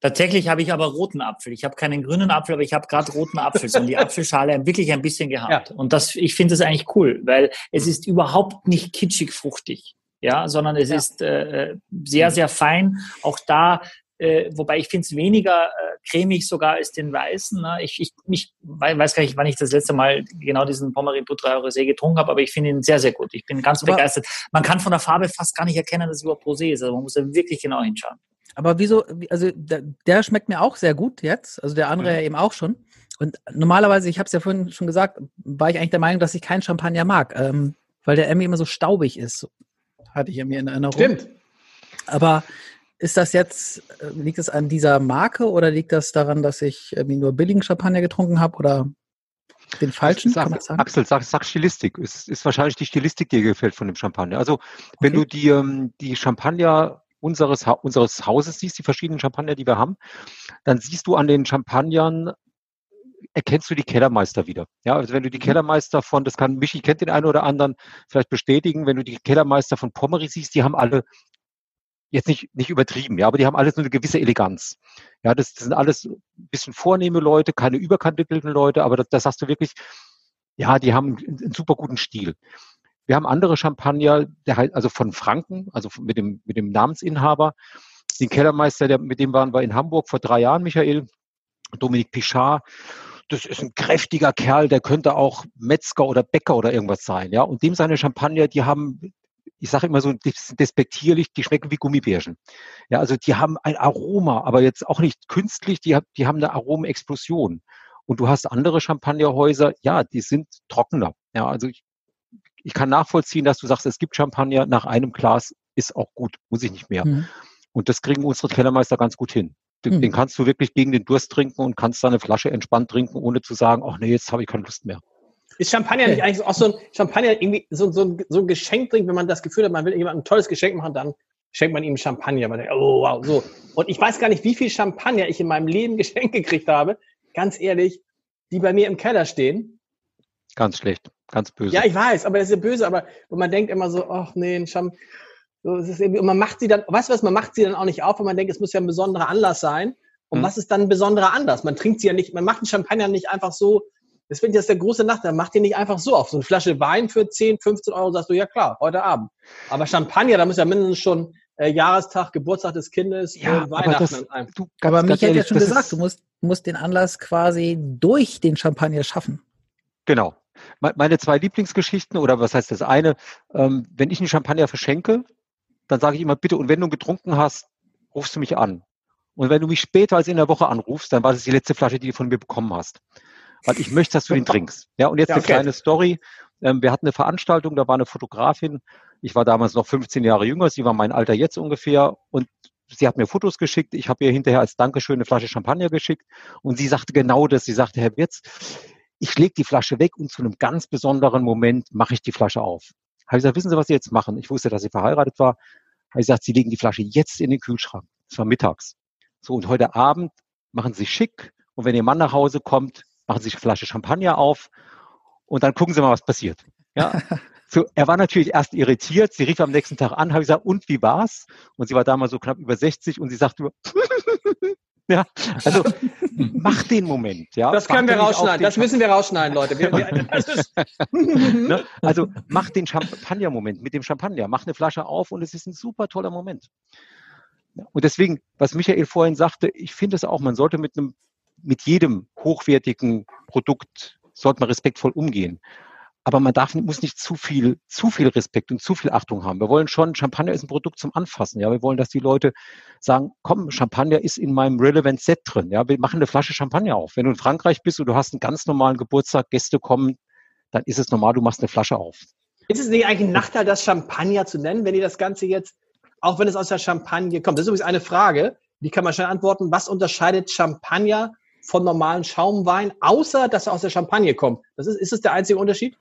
Tatsächlich habe ich aber roten Apfel. Ich habe keinen grünen Apfel, aber ich habe gerade roten Apfel und die <laughs> Apfelschale wirklich ein bisschen gehabt. Und das, ich finde das eigentlich cool, weil es ist überhaupt nicht kitschig fruchtig, ja, sondern es Ja. ist äh, sehr, sehr fein. Auch da, äh, wobei ich finde es weniger äh, cremig sogar als den weißen. Ne? Ich, ich, ich wei- weiß gar nicht, wann ich das letzte Mal genau diesen Pommery Putre Rosé getrunken habe, aber ich finde ihn sehr, sehr gut. Ich bin ganz Aber- begeistert. Man kann von der Farbe fast gar nicht erkennen, dass es überhaupt Rosé ist. Also man muss da wirklich genau hinschauen. Aber wieso, wie- also der, der schmeckt mir auch sehr gut jetzt, also der andere Mhm. ja eben auch schon. Und normalerweise, ich habe es ja vorhin schon gesagt, war ich eigentlich der Meinung, dass ich keinen Champagner mag, ähm, weil der Emmy immer so staubig ist. Hatte ich ja mir in Erinnerung. Stimmt. Aber ist das jetzt, äh, liegt es an dieser Marke oder liegt das daran, dass ich irgendwie nur billigen Champagner getrunken habe oder den falschen? Sag, kann man sagen? Axel, sag, sag Stilistik. Es ist wahrscheinlich die Stilistik, die dir gefällt von dem Champagner. Also, wenn Okay. du die, ähm, die Champagner unseres, unseres Hauses siehst, die verschiedenen Champagner, die wir haben, dann siehst du an den Champagnern, erkennst du die Kellermeister wieder. Ja, also wenn du die Kellermeister von, das kann Michi kennt den einen oder anderen vielleicht bestätigen, wenn du die Kellermeister von Pommery siehst, die haben alle jetzt nicht, nicht übertrieben, ja, aber die haben alle so eine gewisse Eleganz. Ja, das, das sind alles ein bisschen vornehme Leute, keine überkandidelten Leute, aber das, das hast du wirklich, ja, die haben einen, einen super guten Stil. Wir haben andere Champagner, der halt, also von Franken, also mit dem, mit dem Namensinhaber, den Kellermeister, der, mit dem waren wir in Hamburg vor drei Jahren, Michael, Dominik Pichard. Das ist ein kräftiger Kerl, der könnte auch Metzger oder Bäcker oder irgendwas sein, ja. Und dem seine Champagner, die haben, ich sage immer so des- despektierlich, die schmecken wie Gummibärchen. Ja, also die haben ein Aroma, aber jetzt auch nicht künstlich, die, die haben eine Aromenexplosion. Und du hast andere Champagnerhäuser, ja, die sind trockener. Ja, also ich, ich kann nachvollziehen, dass du sagst, es gibt Champagner nach einem Glas, ist auch gut, muss ich nicht mehr. Mhm. Und das kriegen unsere Kellermeister ganz gut hin. Den, Hm. den kannst du wirklich gegen den Durst trinken und kannst da eine Flasche entspannt trinken, ohne zu sagen, ach nee, jetzt habe ich keine Lust mehr. Ist Champagner nicht eigentlich auch so ein Champagner irgendwie so, so, ein- so ein Geschenk wenn man das Gefühl hat, man will jemandem ein tolles Geschenk machen, dann schenkt man ihm Champagner. Man denkt, oh wow, so. Und ich weiß gar nicht, wie viel Champagner ich in meinem Leben <laughs> geschenkt gekriegt habe, ganz ehrlich, die bei mir im Keller stehen. Ganz schlecht, ganz böse. Ja, ich weiß, aber das ist ja böse, aber und man denkt immer so, ach nee, ein Champ so, es ist irgendwie, und man macht sie dann, weißt du was, man macht sie dann auch nicht auf, weil man denkt, es muss ja ein besonderer Anlass sein. Und Hm. was ist dann ein besonderer Anlass? Man trinkt sie ja nicht, man macht einen Champagner nicht einfach so, das finde ich das ist der große Nachteil, man macht den nicht einfach so auf. So eine Flasche Wein für 10, 15 Euro sagst du, ja klar, heute Abend. Aber Champagner, da muss ja mindestens schon äh, Jahrestag, Geburtstag des Kindes ja und aber Weihnachten das, an einem. du, Aber ganz mich hat ja schon gesagt, du musst, musst den Anlass quasi durch den Champagner schaffen. Genau. Me- Meine zwei Lieblingsgeschichten, oder was heißt das eine, ähm, wenn ich einen Champagner verschenke, dann sage ich immer, bitte, und wenn du getrunken hast, rufst du mich an. Und wenn du mich später als in der Woche anrufst, dann war das die letzte Flasche, die du von mir bekommen hast. Weil ich möchte, dass du den trinkst. Ja, und jetzt Ja, eine okay. kleine Story. Ähm, wir hatten eine Veranstaltung, da war eine Fotografin. Ich war damals noch 15 Jahre jünger, sie war mein Alter jetzt ungefähr. Und sie hat mir Fotos geschickt. Ich habe ihr hinterher als Dankeschön eine Flasche Champagner geschickt. Und sie sagte genau das. Sie sagte, Herr Wirz, ich lege die Flasche weg und zu einem ganz besonderen Moment mache ich die Flasche auf. Habe ich gesagt, wissen Sie, was Sie jetzt machen? Ich wusste, dass sie verheiratet war. Habe ich gesagt, Sie legen die Flasche jetzt in den Kühlschrank. Das war mittags. So, und heute Abend machen Sie schick. Und wenn Ihr Mann nach Hause kommt, machen Sie die Flasche Champagner auf. Und dann gucken Sie mal, was passiert. Ja. <laughs> So, er war natürlich erst irritiert. Sie rief am nächsten Tag an, habe ich gesagt, und wie war's? Und sie war damals so knapp über 60 und sie sagte nur, <laughs> <laughs> ja, also <laughs> mach den Moment, ja. Das können wir rausschneiden, den das müssen wir rausschneiden, Leute. Wir, wir, <laughs> Ne? Also mach den Champagner-Moment mit dem Champagner, mach eine Flasche auf und es ist ein super toller Moment. Und deswegen, was Michael vorhin sagte, ich finde es auch, man sollte mit einem, mit jedem hochwertigen Produkt, sollte man respektvoll umgehen. Aber man darf, muss nicht zu viel, zu viel Respekt und zu viel Achtung haben. Wir wollen schon, Champagner ist ein Produkt zum Anfassen. Ja, wir wollen, dass die Leute sagen, komm, Champagner ist in meinem Relevant Set drin. Ja, wir machen eine Flasche Champagner auf. Wenn du in Frankreich bist und du hast einen ganz normalen Geburtstag, Gäste kommen, dann ist es normal, du machst eine Flasche auf. Ist es nicht eigentlich ein Nachteil, das Champagner zu nennen, wenn ihr das Ganze jetzt, auch wenn es aus der Champagne kommt? Das ist übrigens eine Frage, die kann man schnell antworten. Was unterscheidet Champagner von normalen Schaumwein, außer dass er aus der Champagne kommt? Das ist, ist es der einzige Unterschied?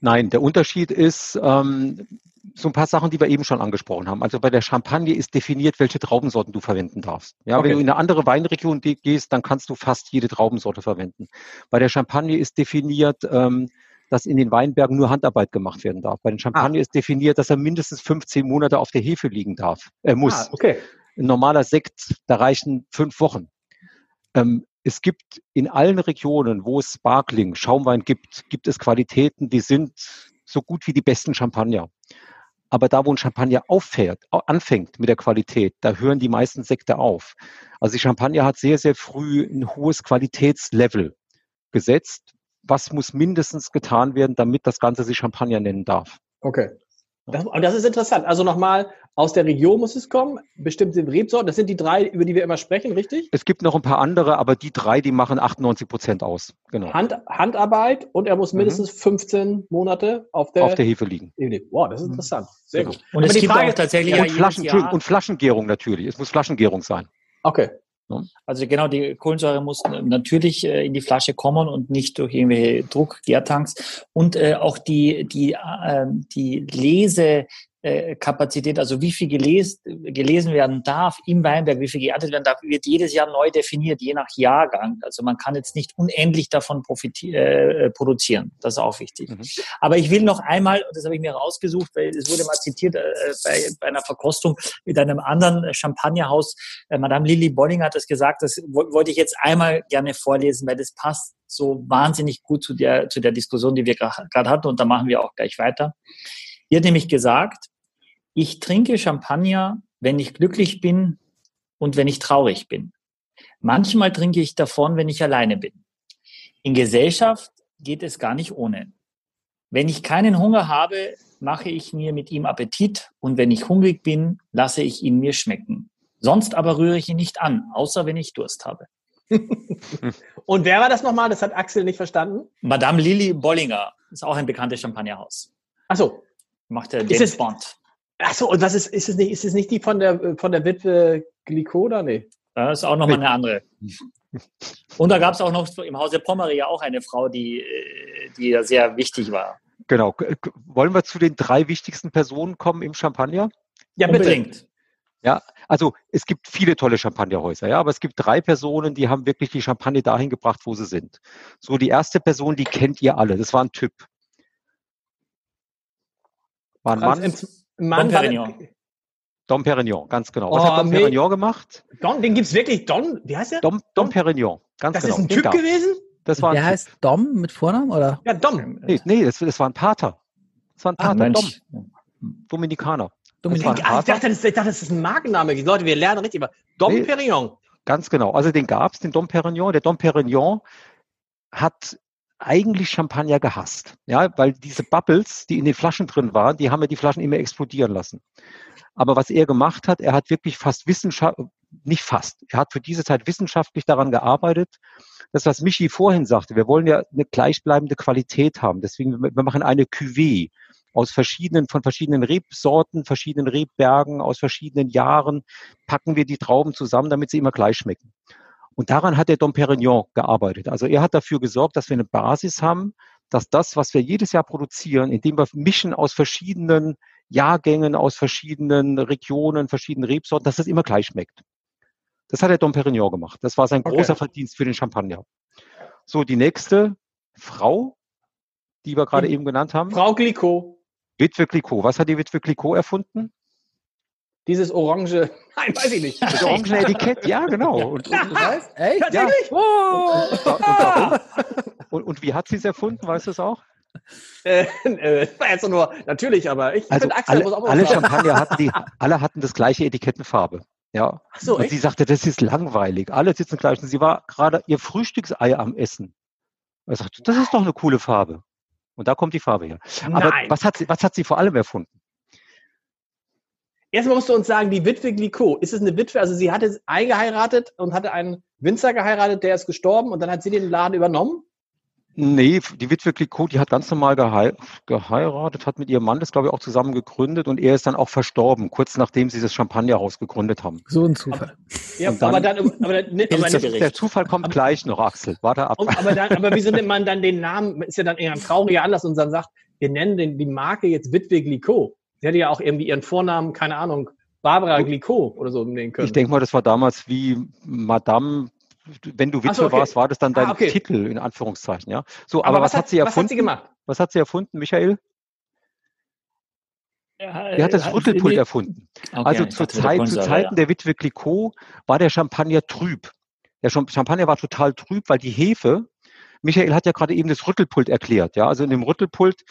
Nein, der Unterschied ist ähm, so ein paar Sachen, die wir eben schon angesprochen haben. Also bei der Champagne ist definiert, welche Traubensorten du verwenden darfst. Ja, okay. wenn du in eine andere Weinregion gehst, dann kannst du fast jede Traubensorte verwenden. Bei der Champagne ist definiert, ähm, dass in den Weinbergen nur Handarbeit gemacht werden darf. Bei den Champagner ah. ist definiert, dass er mindestens 15 Monate auf der Hefe liegen darf, äh, muss. Ah, okay. Ein normaler Sekt, da reichen fünf Wochen. Ähm, es gibt in allen Regionen, wo es Sparkling, Schaumwein gibt, gibt es Qualitäten, die sind so gut wie die besten Champagner. Aber da, wo ein Champagner auffährt, anfängt mit der Qualität, da hören die meisten Sekte auf. Also die Champagner hat sehr, sehr früh ein hohes Qualitätslevel gesetzt. Was muss mindestens getan werden, damit das Ganze sich Champagner nennen darf? Okay. Das, das ist interessant. Also nochmal, aus der Region muss es kommen, bestimmte Rebsorten. Das sind die drei, über die wir immer sprechen, richtig? Es gibt noch ein paar andere, aber die drei, die machen 98 Prozent aus. Genau. Hand, Handarbeit und er muss mhm. mindestens mhm. 15 Monate auf der, auf der Hefe liegen. Wow, das ist interessant. Sehr gut. Und aber es gibt Frage, auch tatsächlich und, Flaschen, und Flaschengärung natürlich. Es muss Flaschengärung sein. Okay. Also genau, die Kohlensäure muss natürlich äh, in die Flasche kommen und nicht durch irgendwelche Druckgärtanks. Und äh, auch die, die, äh, die Lese, äh, Kapazität, also wie viel geles, gelesen werden darf im Weinberg, wie viel geerntet werden darf, wird jedes Jahr neu definiert, je nach Jahrgang. Also man kann jetzt nicht unendlich davon äh, produzieren. Das ist auch wichtig. Mhm. Aber ich will noch einmal, das habe ich mir rausgesucht, weil es wurde mal zitiert äh, bei, bei, einer Verkostung mit einem anderen Champagnerhaus. Äh, Madame Lilly Bolling hat das gesagt, das wollte ich jetzt einmal gerne vorlesen, weil das passt so wahnsinnig gut zu der, zu der Diskussion, die wir gerade hatten und da machen wir auch gleich weiter. Die hat nämlich gesagt, ich trinke Champagner, wenn ich glücklich bin und wenn ich traurig bin. Manchmal trinke ich davon, wenn ich alleine bin. In Gesellschaft geht es gar nicht ohne. Wenn ich keinen Hunger habe, mache ich mir mit ihm Appetit und wenn ich hungrig bin, lasse ich ihn mir schmecken. Sonst aber rühre ich ihn nicht an, außer wenn ich Durst habe. <laughs> und wer war das nochmal? Das hat Axel nicht verstanden. Madame Lily Bollinger ist auch ein bekanntes Champagnerhaus. Ach so, Macht der James Bond. Ach so, und was ist, ist es nicht, ist es nicht die von der, von der Witwe Glikoda? Nee. Das ist auch nochmal eine andere. Und da gab es auch noch im Hause Pommery ja auch eine Frau, die, die ja sehr wichtig war. Genau. Wollen wir zu den drei wichtigsten Personen kommen im Champagner? Ja, Unbedingt. Ja, also es gibt viele tolle Champagnerhäuser, ja, aber es gibt drei Personen, die haben wirklich die Champagne dahin gebracht, wo sie sind. So, die erste Person, die kennt ihr alle. Das war ein Typ. War ein Mann. Mann Dom Perignon. Dom Perignon, ganz genau. Was oh, hat Dom nee. Perignon gemacht? Don, den gibt's wirklich. Don, wie heißt der? Dom, Dom Perignon, ganz das genau. Das ist ein Typ gewesen? Das war der heißt Dom mit Vornamen, oder? Ja, Dom. Nee, nee das, das war ein Pater. Das war ein Pater, Ach, Dom. Dominikaner. Dominik ah, ich, dachte, das, ich dachte, das ist ein Markenname. Leute, wir lernen richtig. Aber Dom nee, Perignon. Ganz genau. Also den gab's, den Dom Perignon. Der Dom Perignon hat eigentlich Champagner gehasst. Ja, weil diese Bubbles, die in den Flaschen drin waren, die haben ja die Flaschen immer explodieren lassen. Aber was er gemacht hat, er hat wirklich fast wissenschaftlich, nicht fast, er hat für diese Zeit wissenschaftlich daran gearbeitet, das, was Michi vorhin sagte, wir wollen ja eine gleichbleibende Qualität haben. Deswegen, wir machen eine Cuvée aus verschiedenen, von verschiedenen Rebsorten, verschiedenen Rebbergen, aus verschiedenen Jahren, packen wir die Trauben zusammen, damit sie immer gleich schmecken. Und daran hat der Dom Perignon gearbeitet. Also er hat dafür gesorgt, dass wir eine Basis haben, dass das, was wir jedes Jahr produzieren, indem wir mischen aus verschiedenen Jahrgängen, aus verschiedenen Regionen, verschiedenen Rebsorten, dass das immer gleich schmeckt. Das hat der Dom Perignon gemacht. Das war sein okay. großer Verdienst für den Champagner. So, die nächste Frau, die wir gerade eben genannt haben. Frau Glicot. Witwe Glicot. Was hat die Witwe Glicot erfunden? Dieses orange, <laughs> nein, weiß ich nicht. Das orange Etikett, ja, genau. Und, und, und, weißt, echt? Ja. Oh. Und, und, wie hat sie es erfunden, weißt du es auch? Äh, äh, war jetzt nur natürlich, aber ich also finde Axel alle, muss auch alle Champagner hatten die, alle hatten das gleiche Etikettenfarbe. Ja. Ach so, und echt? sie sagte, das ist langweilig. Alle sitzen gleich. Und sie war gerade ihr Frühstücksei am Essen. Er sagte, das ist doch eine coole Farbe. Und da kommt die Farbe her. Aber was hat, sie, was hat sie vor allem erfunden? Erstmal musst du uns sagen, die Witwe Glicot, ist es eine Witwe? Also sie hatte eingeheiratet und hatte einen Winzer geheiratet, der ist gestorben und dann hat sie den Laden übernommen? Nee, die Witwe Clicquot, die hat ganz normal gehei geheiratet, hat mit ihrem Mann das, glaube ich, auch zusammen gegründet und er ist dann auch verstorben, kurz nachdem sie das Champagnerhaus gegründet haben. So ein Zufall. Aber, ja, dann, aber dann, aber, ne, aber nicht, der Zufall kommt aber, gleich noch, Axel. Warte ab. Aber, dann, aber wieso nimmt man dann den Namen, ist ja dann eher ein trauriger Anlass und dann sagt, wir nennen den, die Marke jetzt Witwe Glicot. Sie hätte ja auch irgendwie ihren Vornamen, keine Ahnung, Barbara Glicot oder so nehmen können. Ich denke mal, das war damals wie Madame wenn du Witwe so, okay. warst, war das dann dein ah, okay. Titel in Anführungszeichen, ja. So, aber, aber was, was, hat sie erfunden? Was hat sie gemacht? Was hat sie erfunden, Michael? Ja, er hat das Rüttelpult erfunden. Okay, also zu, Zeit, zu Zeiten ja. der Witwe Clicquot war der Champagner trüb. Der Champagner war total trüb, weil die Hefe, Michael hat ja gerade eben das Rüttelpult erklärt, ja. Also in dem Rüttelpult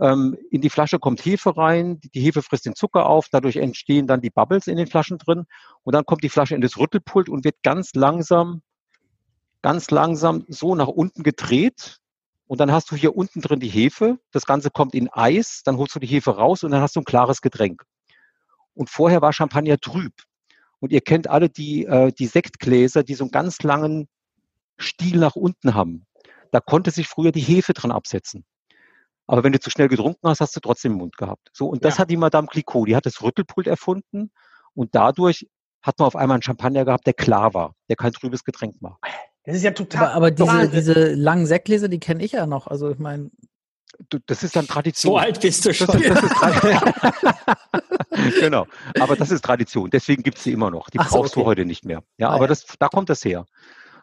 ähm, in die Flasche kommt Hefe rein, die Hefe frisst den Zucker auf, dadurch entstehen dann die Bubbles in den Flaschen drin und dann kommt die Flasche in das Rüttelpult und wird ganz langsam ganz langsam so nach unten gedreht. Und dann hast du hier unten drin die Hefe. Das Ganze kommt in Eis. Dann holst du die Hefe raus und dann hast du ein klares Getränk. Und vorher war Champagner trüb. Und ihr kennt alle die, äh, die Sektgläser, die so einen ganz langen Stiel nach unten haben. Da konnte sich früher die Hefe dran absetzen. Aber wenn du zu schnell getrunken hast, hast du trotzdem im Mund gehabt. So, und das ja. hat die Madame Clicquot, die hat das Rüttelpult erfunden und dadurch hat man auf einmal einen Champagner gehabt, der klar war, der kein trübes Getränk war. Das ist ja total. Aber, aber diese, diese langen Sektgläser, die kenne ich ja noch. Also ich meine. Das ist dann Tradition. So alt bist du schon. Das ist, das <laughs> ist genau. Aber das ist Tradition. Deswegen gibt es sie immer noch. Die Ach brauchst so, okay. du heute nicht mehr. Ja, ah, aber ja. Das, da kommt das her.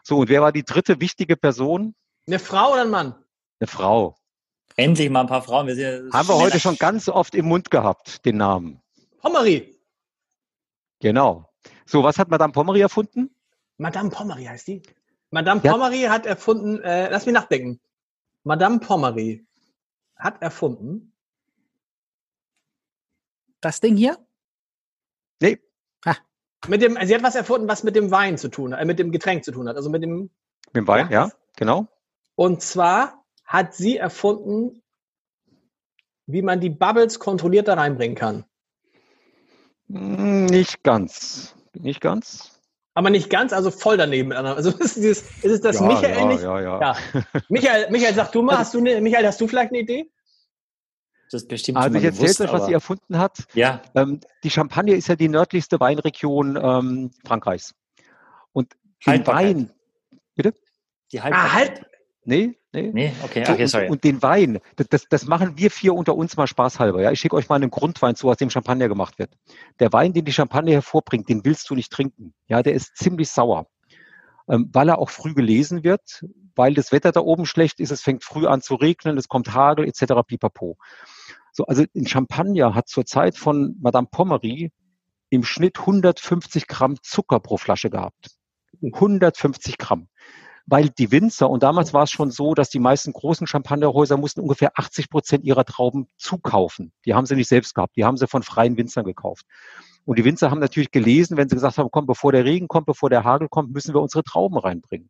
So, und wer war die dritte wichtige Person? Eine Frau oder ein Mann? Eine Frau. Endlich mal ein paar Frauen. Wir sind Haben wir heute schon ganz oft im Mund gehabt, den Namen. Pommery. Genau. So, was hat Madame Pommery erfunden? Madame Pommery heißt die? Madame ja. Pommery hat erfunden, äh, lass mich nachdenken. Madame Pommery hat erfunden. Das Ding hier? Nee. Ah. Mit dem, sie hat was erfunden, was mit dem Wein zu tun hat, äh, mit dem Getränk zu tun hat. Also mit dem. Mit dem Wein, ja, genau. Und zwar hat sie erfunden, wie man die Bubbles kontrolliert da reinbringen kann. Hm, nicht ganz. Nicht ganz. Aber nicht ganz, also voll daneben. Also ist, dieses, ist es das ja, Michael ja, nicht? Ja, ja. ja. Michael, Michael, sag du mal, hast du eine, Michael, hast du vielleicht eine Idee? Das ist bestimmt also ich erzähle euch, was sie erfunden hat. Ja. Ähm, die Champagne ist ja die nördlichste Weinregion ähm, Frankreichs. Und den Wein, bitte? Die Halbbarkeit. Ah, halt. Nee, nee. Nee, okay, okay, sorry. Und, und den Wein, das, das, das, machen wir vier unter uns mal spaßhalber. Ja? Ich schicke euch mal einen Grundwein zu, aus dem Champagner gemacht wird. Der Wein, den die Champagner hervorbringt, den willst du nicht trinken. Ja, der ist ziemlich sauer. Ähm, weil er auch früh gelesen wird, weil das Wetter da oben schlecht ist, es fängt früh an zu regnen, es kommt Hagel etc. pipapo. So, also ein Champagner hat zur Zeit von Madame Pommery im Schnitt 150 Gramm Zucker pro Flasche gehabt. 150 Gramm weil die Winzer, und damals war es schon so, dass die meisten großen Champagnerhäuser mussten ungefähr 80 Prozent ihrer Trauben zukaufen. Die haben sie nicht selbst gehabt, die haben sie von freien Winzern gekauft. Und die Winzer haben natürlich gelesen, wenn sie gesagt haben, komm, bevor der Regen kommt, bevor der Hagel kommt, müssen wir unsere Trauben reinbringen.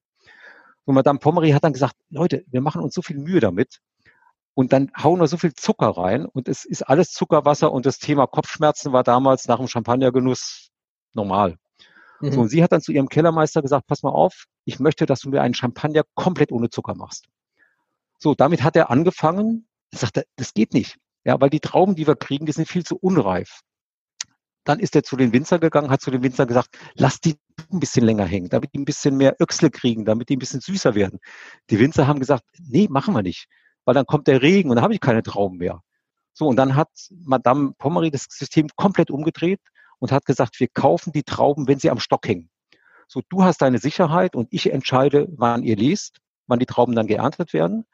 Und Madame Pommery hat dann gesagt, Leute, wir machen uns so viel Mühe damit. Und dann hauen wir so viel Zucker rein und es ist alles Zuckerwasser und das Thema Kopfschmerzen war damals nach dem Champagnergenuss normal. Mhm. So, und sie hat dann zu ihrem Kellermeister gesagt, pass mal auf, ich möchte, dass du mir einen Champagner komplett ohne Zucker machst. So, damit hat er angefangen, sagt er, das geht nicht. Ja, weil die Trauben, die wir kriegen, die sind viel zu unreif. Dann ist er zu den Winzer gegangen, hat zu den Winzer gesagt, lass die ein bisschen länger hängen, damit die ein bisschen mehr Öchsle kriegen, damit die ein bisschen süßer werden. Die Winzer haben gesagt, nee, machen wir nicht, weil dann kommt der Regen und dann habe ich keine Trauben mehr. So, und dann hat Madame Pommery das System komplett umgedreht und hat gesagt, wir kaufen die Trauben, wenn sie am Stock hängen. So, du hast deine Sicherheit und ich entscheide, wann ihr lest, wann die Trauben dann geerntet werden.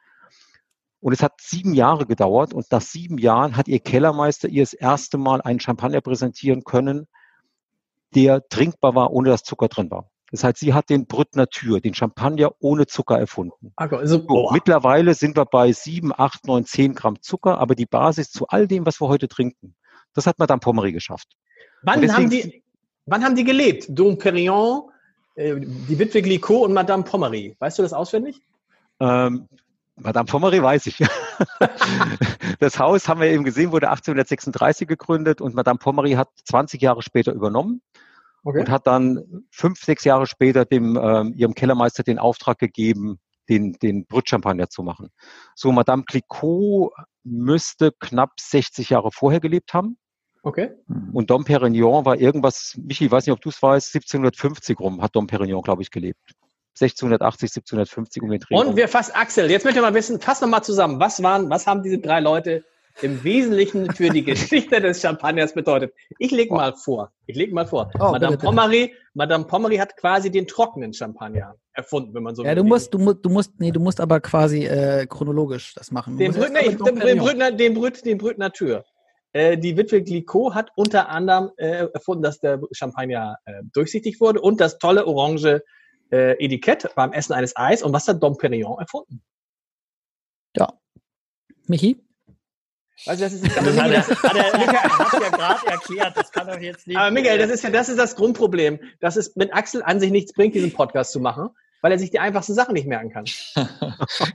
Und es hat sieben Jahre gedauert und nach sieben Jahren hat ihr Kellermeister ihr das erste Mal einen Champagner präsentieren können, der trinkbar war, ohne dass Zucker drin war. Das heißt, sie hat den Brut Natur, den Champagner ohne Zucker erfunden. Also, so, mittlerweile sind wir bei sieben, acht, neun, zehn Gramm Zucker, aber die Basis zu all dem, was wir heute trinken, das hat Madame Pommery geschafft. Wann, deswegen, haben, die, wann haben die gelebt? Dom Perignon, äh, die Witwe Glicot und Madame Pommery. Weißt du das auswendig? Ähm, Madame Pommery weiß ich. <laughs> das Haus, haben wir eben gesehen, wurde 1836 gegründet und Madame Pommery hat 20 Jahre später übernommen okay. und hat dann fünf, sechs Jahre später dem, äh, ihrem Kellermeister den Auftrag gegeben, den, den Brütchampagner zu machen. So, Madame Clicquot müsste knapp 60 Jahre vorher gelebt haben. Okay. Und Dom Perignon war irgendwas, Michi, ich weiß nicht, ob du es weißt, 1750 rum hat Dom Perignon, glaube ich, gelebt. 1680, 1750 um den Dreh. Und wir fassen, Axel, jetzt möchte ich mal wissen, fass nochmal zusammen, was waren, was haben diese drei Leute im Wesentlichen für die <laughs> Geschichte des Champagners bedeutet? Ich lege mal vor, ich lege mal vor. Oh, Madame bitte. Pommery, Madame Pommery hat quasi den trockenen Champagner erfunden, wenn man so will. Ja, du musst, du, du musst, nee, du musst aber quasi äh, chronologisch das machen. Den, Brüt, nee, den, den, Brütner, den, Brüt, den Brütner Tür. Äh, die Witwe Glicot hat unter anderem äh, erfunden, dass der Champagner äh, durchsichtig wurde und das tolle orange äh, Etikett beim Essen eines Eis. Und was hat Dom Perignon erfunden? Ja. Michi? Also das ist das hat, er, hat, er, hat ja <laughs> gerade erklärt, das kann doch jetzt nicht. Aber Michael, das ist ja das ist das Grundproblem, dass es mit Axel an sich nichts bringt, diesen Podcast zu machen, weil er sich die einfachsten Sachen nicht merken kann. <laughs>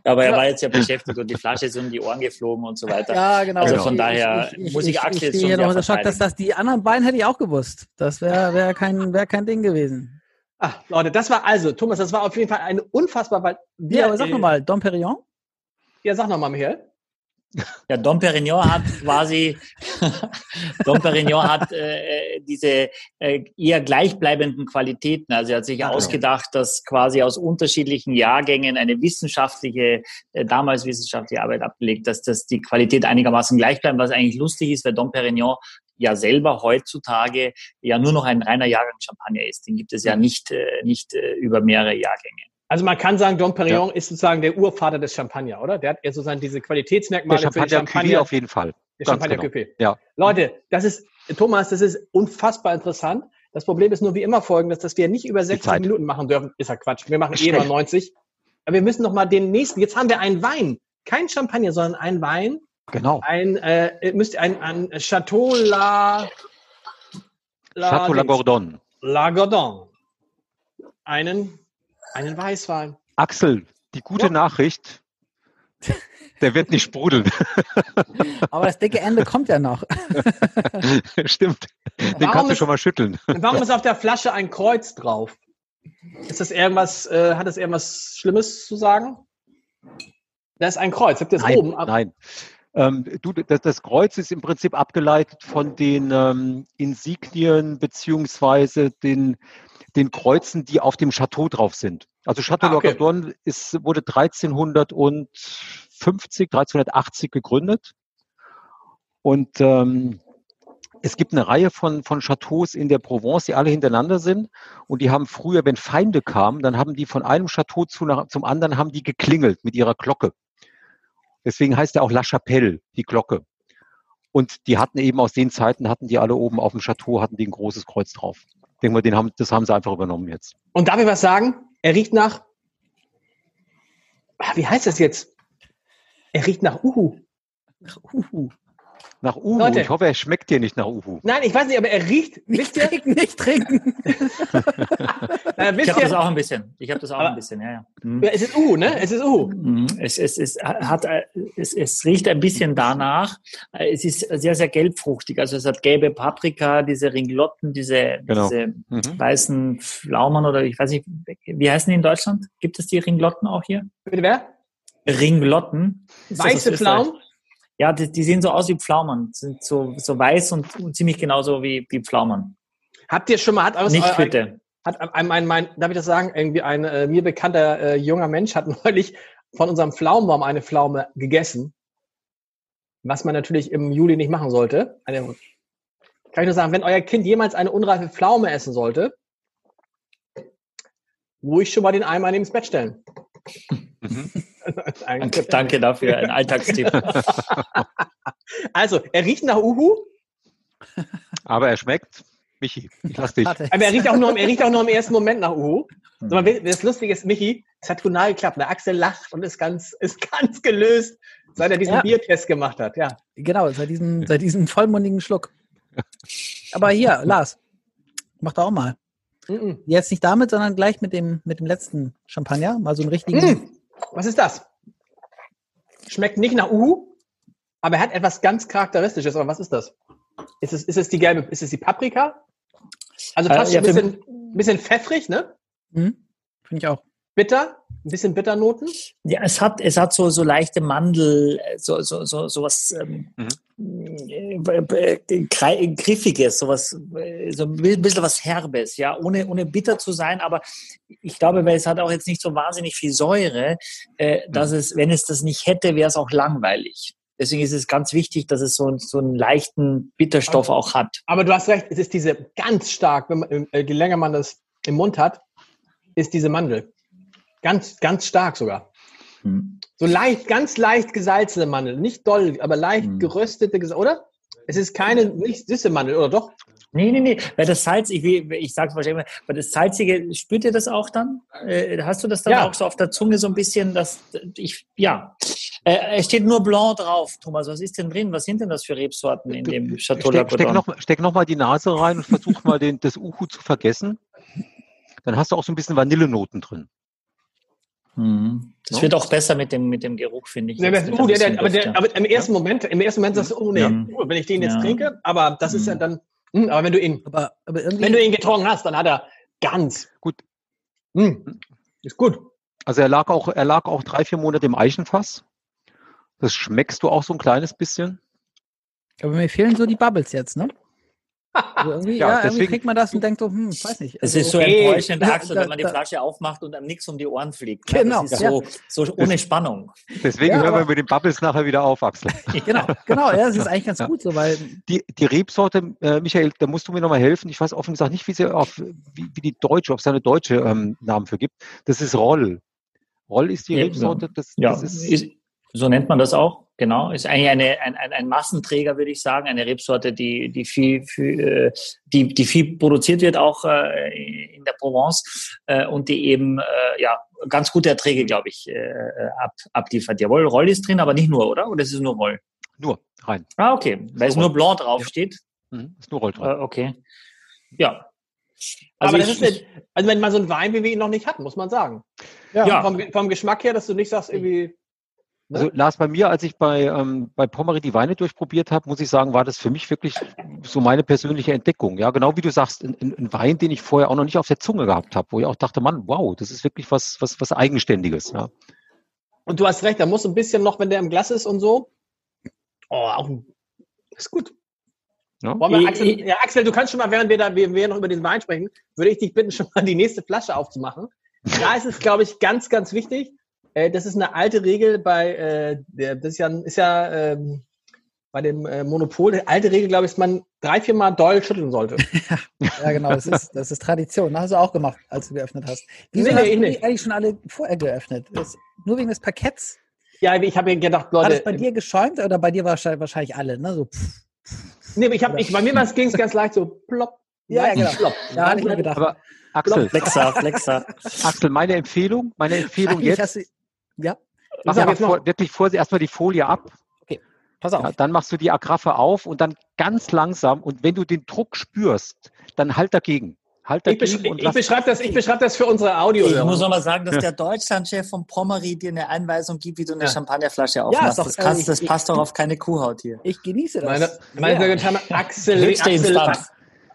Aber er war jetzt ja beschäftigt und die Flasche ist um die Ohren geflogen und so weiter. Ja, genau. Also von ich, daher ich, ich, muss ich Axel jetzt schon hier noch Schock, dass das die anderen beiden hätte ich auch gewusst. Das wäre wär kein, wär kein Ding gewesen. Ah, Leute, das war also, Thomas, das war auf jeden Fall eine unfassbar, weil wir. Ja, aber sag äh, nochmal, Dom Perignon? Ja, sag nochmal, Michael. Ja, Dom Perignon hat quasi, <laughs> Dom Perignon hat äh, diese äh, eher gleichbleibenden Qualitäten. Also er hat sich ja, ausgedacht, dass quasi aus unterschiedlichen Jahrgängen eine wissenschaftliche, äh, damals wissenschaftliche Arbeit abgelegt, dass das die Qualität einigermaßen gleich bleibt, was eigentlich lustig ist, weil Dom Perignon ja selber heutzutage ja nur noch ein reiner Jahrgang Champagner ist. Den gibt es ja nicht, äh, nicht äh, über mehrere Jahrgänge. Also man kann sagen, Dom Perignon ja. ist sozusagen der Urvater des Champagner, oder? Der hat ja sozusagen diese Qualitätsmerkmale der Champagner für den Champagner. auf jeden Fall. Der Champagner genau. Ja. Leute, das ist, Thomas, das ist unfassbar interessant. Das Problem ist nur wie immer folgendes, dass wir nicht über 60 Minuten machen dürfen. Ist ja Quatsch. Wir machen eh über 90. Aber wir müssen noch mal den nächsten. Jetzt haben wir einen Wein. Kein Champagner, sondern einen Wein, Genau. Ein, äh, müsst ein, ein Chateau La, La Chateau La Gordon. La Gordon. Einen, einen Weißwein. Axel, die gute ja. Nachricht, der wird nicht sprudeln. <laughs> Aber das dicke Ende kommt ja noch. <laughs> Stimmt. Den warum kannst du schon mal schütteln. Warum ist auf der Flasche ein Kreuz drauf? Ist das irgendwas, äh, hat das irgendwas Schlimmes zu sagen? Da ist ein Kreuz. Habt ihr es oben? Nein. Ähm, du, das, das, Kreuz ist im Prinzip abgeleitet von den ähm, Insignien beziehungsweise den, den Kreuzen, die auf dem Chateau drauf sind. Also Chateau ah, okay. Locardon ist, wurde 1350, 1380 gegründet. Und ähm, es gibt eine Reihe von, von Chateaus in der Provence, die alle hintereinander sind. Und die haben früher, wenn Feinde kamen, dann haben die von einem Chateau zu, zum anderen haben die geklingelt mit ihrer Glocke. Deswegen heißt er auch La Chapelle, die Glocke. Und die hatten eben aus den Zeiten, hatten die alle oben auf dem Chateau, hatten die ein großes Kreuz drauf. Denke mal, den haben, das haben sie einfach übernommen jetzt. Und darf ich was sagen? Er riecht nach, ah, wie heißt das jetzt? Er riecht nach Uhu. Nach Uhu. Nach Uhu. Leute. Ich hoffe, er schmeckt dir nicht nach Uhu. Nein, ich weiß nicht, aber er riecht. Nicht trinken, nicht trinken. Na, ich habe das auch ein bisschen. Ich habe das auch aber, ein bisschen, ja, ja. Mhm. Es ist Uhu, ne? Es ist Uhu. Mhm. Es, es, es, hat, es, es riecht ein bisschen danach. Es ist sehr, sehr gelbfruchtig. Also es hat gelbe Paprika, diese Ringlotten, diese, genau. diese mhm. weißen Pflaumen oder ich weiß nicht, wie heißen die in Deutschland? Gibt es die Ringlotten auch hier? Bitte wer? Ringlotten. Weiße Pflaumen? Ja, die, die, sehen so aus wie Pflaumen, sind so, so weiß und, und ziemlich genauso wie, wie Pflaumen. Habt ihr schon mal, hat aus, Nicht bitte. Hat ein, ein, mein, darf ich das sagen, irgendwie ein äh, mir bekannter äh, junger Mensch hat <laughs> neulich von unserem Pflaumenbaum eine Pflaume gegessen, was man natürlich im Juli nicht machen sollte. Eine, kann ich nur sagen, wenn euer Kind jemals eine unreife Pflaume essen sollte, ruhig schon mal den Eimer neben das Bett stellen. <laughs> Mhm. Danke, danke dafür, ein Alltagstipp. <laughs> also, er riecht nach Uhu. Aber er schmeckt. Michi, ich lass dich. Aber er riecht auch nur, er riecht auch nur im ersten Moment nach Uhu. Das Lustige ist, Michi, es hat total geklappt. Der Axel lacht und ist ganz, ist ganz gelöst, seit er diesen ja. Biertest gemacht hat. Ja. Genau, seit diesem, seit diesem vollmundigen Schluck. Aber hier, Lars, mach doch auch mal. Mm Jetzt nicht damit, sondern gleich mit dem, mit dem letzten Champagner. Mal so einen richtigen. Mm. Was ist das? schmeckt nicht nach Uhu, aber er hat etwas ganz Charakteristisches. Aber was ist das? Ist es, ist es die gelbe, ist es die Paprika? Also fast äh, ja, ein bisschen, bisschen pfeffrig, ne? Mhm. Finde ich auch. Bitter? Ein bisschen Bitternoten? Ja, es hat, es hat so, so leichte Mandel, so, so, so, so was ähm, mhm. äh, äh, Griffiges, sowas, äh, so ein bisschen was Herbes, ja, ohne, ohne bitter zu sein, aber ich glaube, weil es hat auch jetzt nicht so wahnsinnig viel Säure, äh, dass mhm. es, wenn es das nicht hätte, wäre es auch langweilig. Deswegen ist es ganz wichtig, dass es so, so einen leichten Bitterstoff auch hat. Aber du hast recht, es ist diese ganz stark, wenn man, je länger man das im Mund hat, ist diese Mandel. Ganz, ganz stark sogar. Hm. So leicht, ganz leicht gesalzene Mandel. Nicht doll, aber leicht hm. geröstete, oder? Es ist keine, nicht süße Mandel, oder doch? Nee, nee, nee. Weil das Salz, ich, ich sage es wahrscheinlich immer, weil das Salzige, spürt ihr das auch dann? Äh, hast du das dann ja. auch so auf der Zunge so ein bisschen, dass ich, ja. Äh, es steht nur Blanc drauf, Thomas. Was ist denn drin? Was sind denn das für Rebsorten in dem Chateau steck, steck noch, steck noch mal die Nase rein und versuch mal den, das Uhu zu vergessen. Dann hast du auch so ein bisschen Vanillenoten drin. Mhm. Das no? wird auch besser mit dem, mit dem Geruch, finde ich. Ja, das, uh, der, der, aber, der, aber, im ersten Moment, im ersten Moment sagst du, oh nee, ja. wenn ich den jetzt ja. trinke, aber das ist ja mhm. dann, mh, hm, aber wenn du ihn, aber, aber wenn du ihn getrunken hast, dann hat er ganz gut. Mh, hm, ist gut. Also er lag auch, er lag auch drei, vier Monate im Eichenfass. Das schmeckst du auch so ein kleines bisschen. Aber mir fehlen so die Bubbles jetzt, ne? Also irgendwie, ja, ja deswegen, irgendwie kriegt man das und denkt so, hm, weiß nicht. Also, es ist so okay. enttäuschend, Axel, wenn man die Flasche aufmacht und einem nichts um die Ohren fliegt. Ne? Genau. Das ist so, so ohne Spannung. Deswegen ja, hören wir mit den Bubbles nachher wieder auf, Axel. <laughs> genau, genau, ja, das ist eigentlich ganz gut so, weil. Die, die Rebsorte, äh, Michael, da musst du mir nochmal helfen. Ich weiß offen gesagt nicht, wie sie auf, wie, wie die deutsche, ob es eine deutsche ähm, Namen für gibt. Das ist Roll. Roll ist die Rebsorte. Das, ja, das ist, so nennt man das auch. Genau, ist eigentlich eine, ein, ein, ein Massenträger, würde ich sagen, eine Rebsorte, die, die, viel, viel, äh, die, die viel produziert wird, auch äh, in der Provence äh, und die eben äh, ja, ganz gute Erträge, glaube ich, äh, ab, abliefert. Jawohl, Roll ist drin, aber nicht nur, oder? Oder ist es nur Roll? Nur, rein. Ah, okay, weil es nur Blanc draufsteht. Ja. Mhm, ist nur Roll drauf. Äh, okay. Ja. Also aber das ist nicht, also wenn man so einen Wein wie wir ihn noch nicht hatten, muss man sagen. Ja. ja. Vom, vom Geschmack her, dass du nicht sagst, irgendwie? Also Lars, bei mir, als ich bei, ähm, bei Pommery die Weine durchprobiert habe, muss ich sagen, war das für mich wirklich so meine persönliche Entdeckung. Ja, genau wie du sagst, ein, ein Wein, den ich vorher auch noch nicht auf der Zunge gehabt habe, wo ich auch dachte, Mann, wow, das ist wirklich was, was, was Eigenständiges. Ja. Und du hast recht, da muss ein bisschen noch, wenn der im Glas ist und so. Oh, auch ist gut. Ja. Wir, Axel, ja, Axel, du kannst schon mal, während wir da, wir, wir noch über den Wein sprechen, würde ich dich bitten, schon mal die nächste Flasche aufzumachen. Da ist es, glaube ich, ganz, ganz wichtig, äh, das ist eine alte Regel bei, äh, das ist ja, ist ja ähm, bei dem äh, Monopol, die alte Regel, glaube ich, dass man drei, vier Mal doll schütteln sollte. <laughs> ja, genau, das ist, das ist Tradition. Das hast du auch gemacht, als du geöffnet hast. Wieso nee, hast nee, du nicht. eigentlich schon alle vorher geöffnet? Das, nur wegen des Parketts? Ja, ich habe gedacht, Leute. Hat es bei dir geschäumt oder bei dir wahrscheinlich, wahrscheinlich alle, ne? So, pff, nee, ich habe, ich, bei mir ging es ganz leicht so plopp. Ja, ja genau. Plopp. Ja, hatte ich mir gedacht. Aber Axel, Flexer, Flexer. <laughs> Axel, meine Empfehlung, meine Empfehlung jetzt. Ja. Mach einfach vor, wirklich vor, erstmal die Folie ab. Okay, pass auf. Ja, dann machst du die Agraffe auf und dann ganz langsam und wenn du den Druck spürst, dann halt dagegen. Halt dagegen ich, besch ich beschreibe das, ich beschreib das für unsere Audio. Ich muss nochmal sagen, dass der Deutschlandchef von Pommery dir eine Anweisung gibt, wie du eine ja. Champagnerflasche aufmachst. Ja, das, kannst, das passt doch auf keine Kuhhaut hier. Ich genieße das. Meine, meine sehr geehrten Axel, Axel,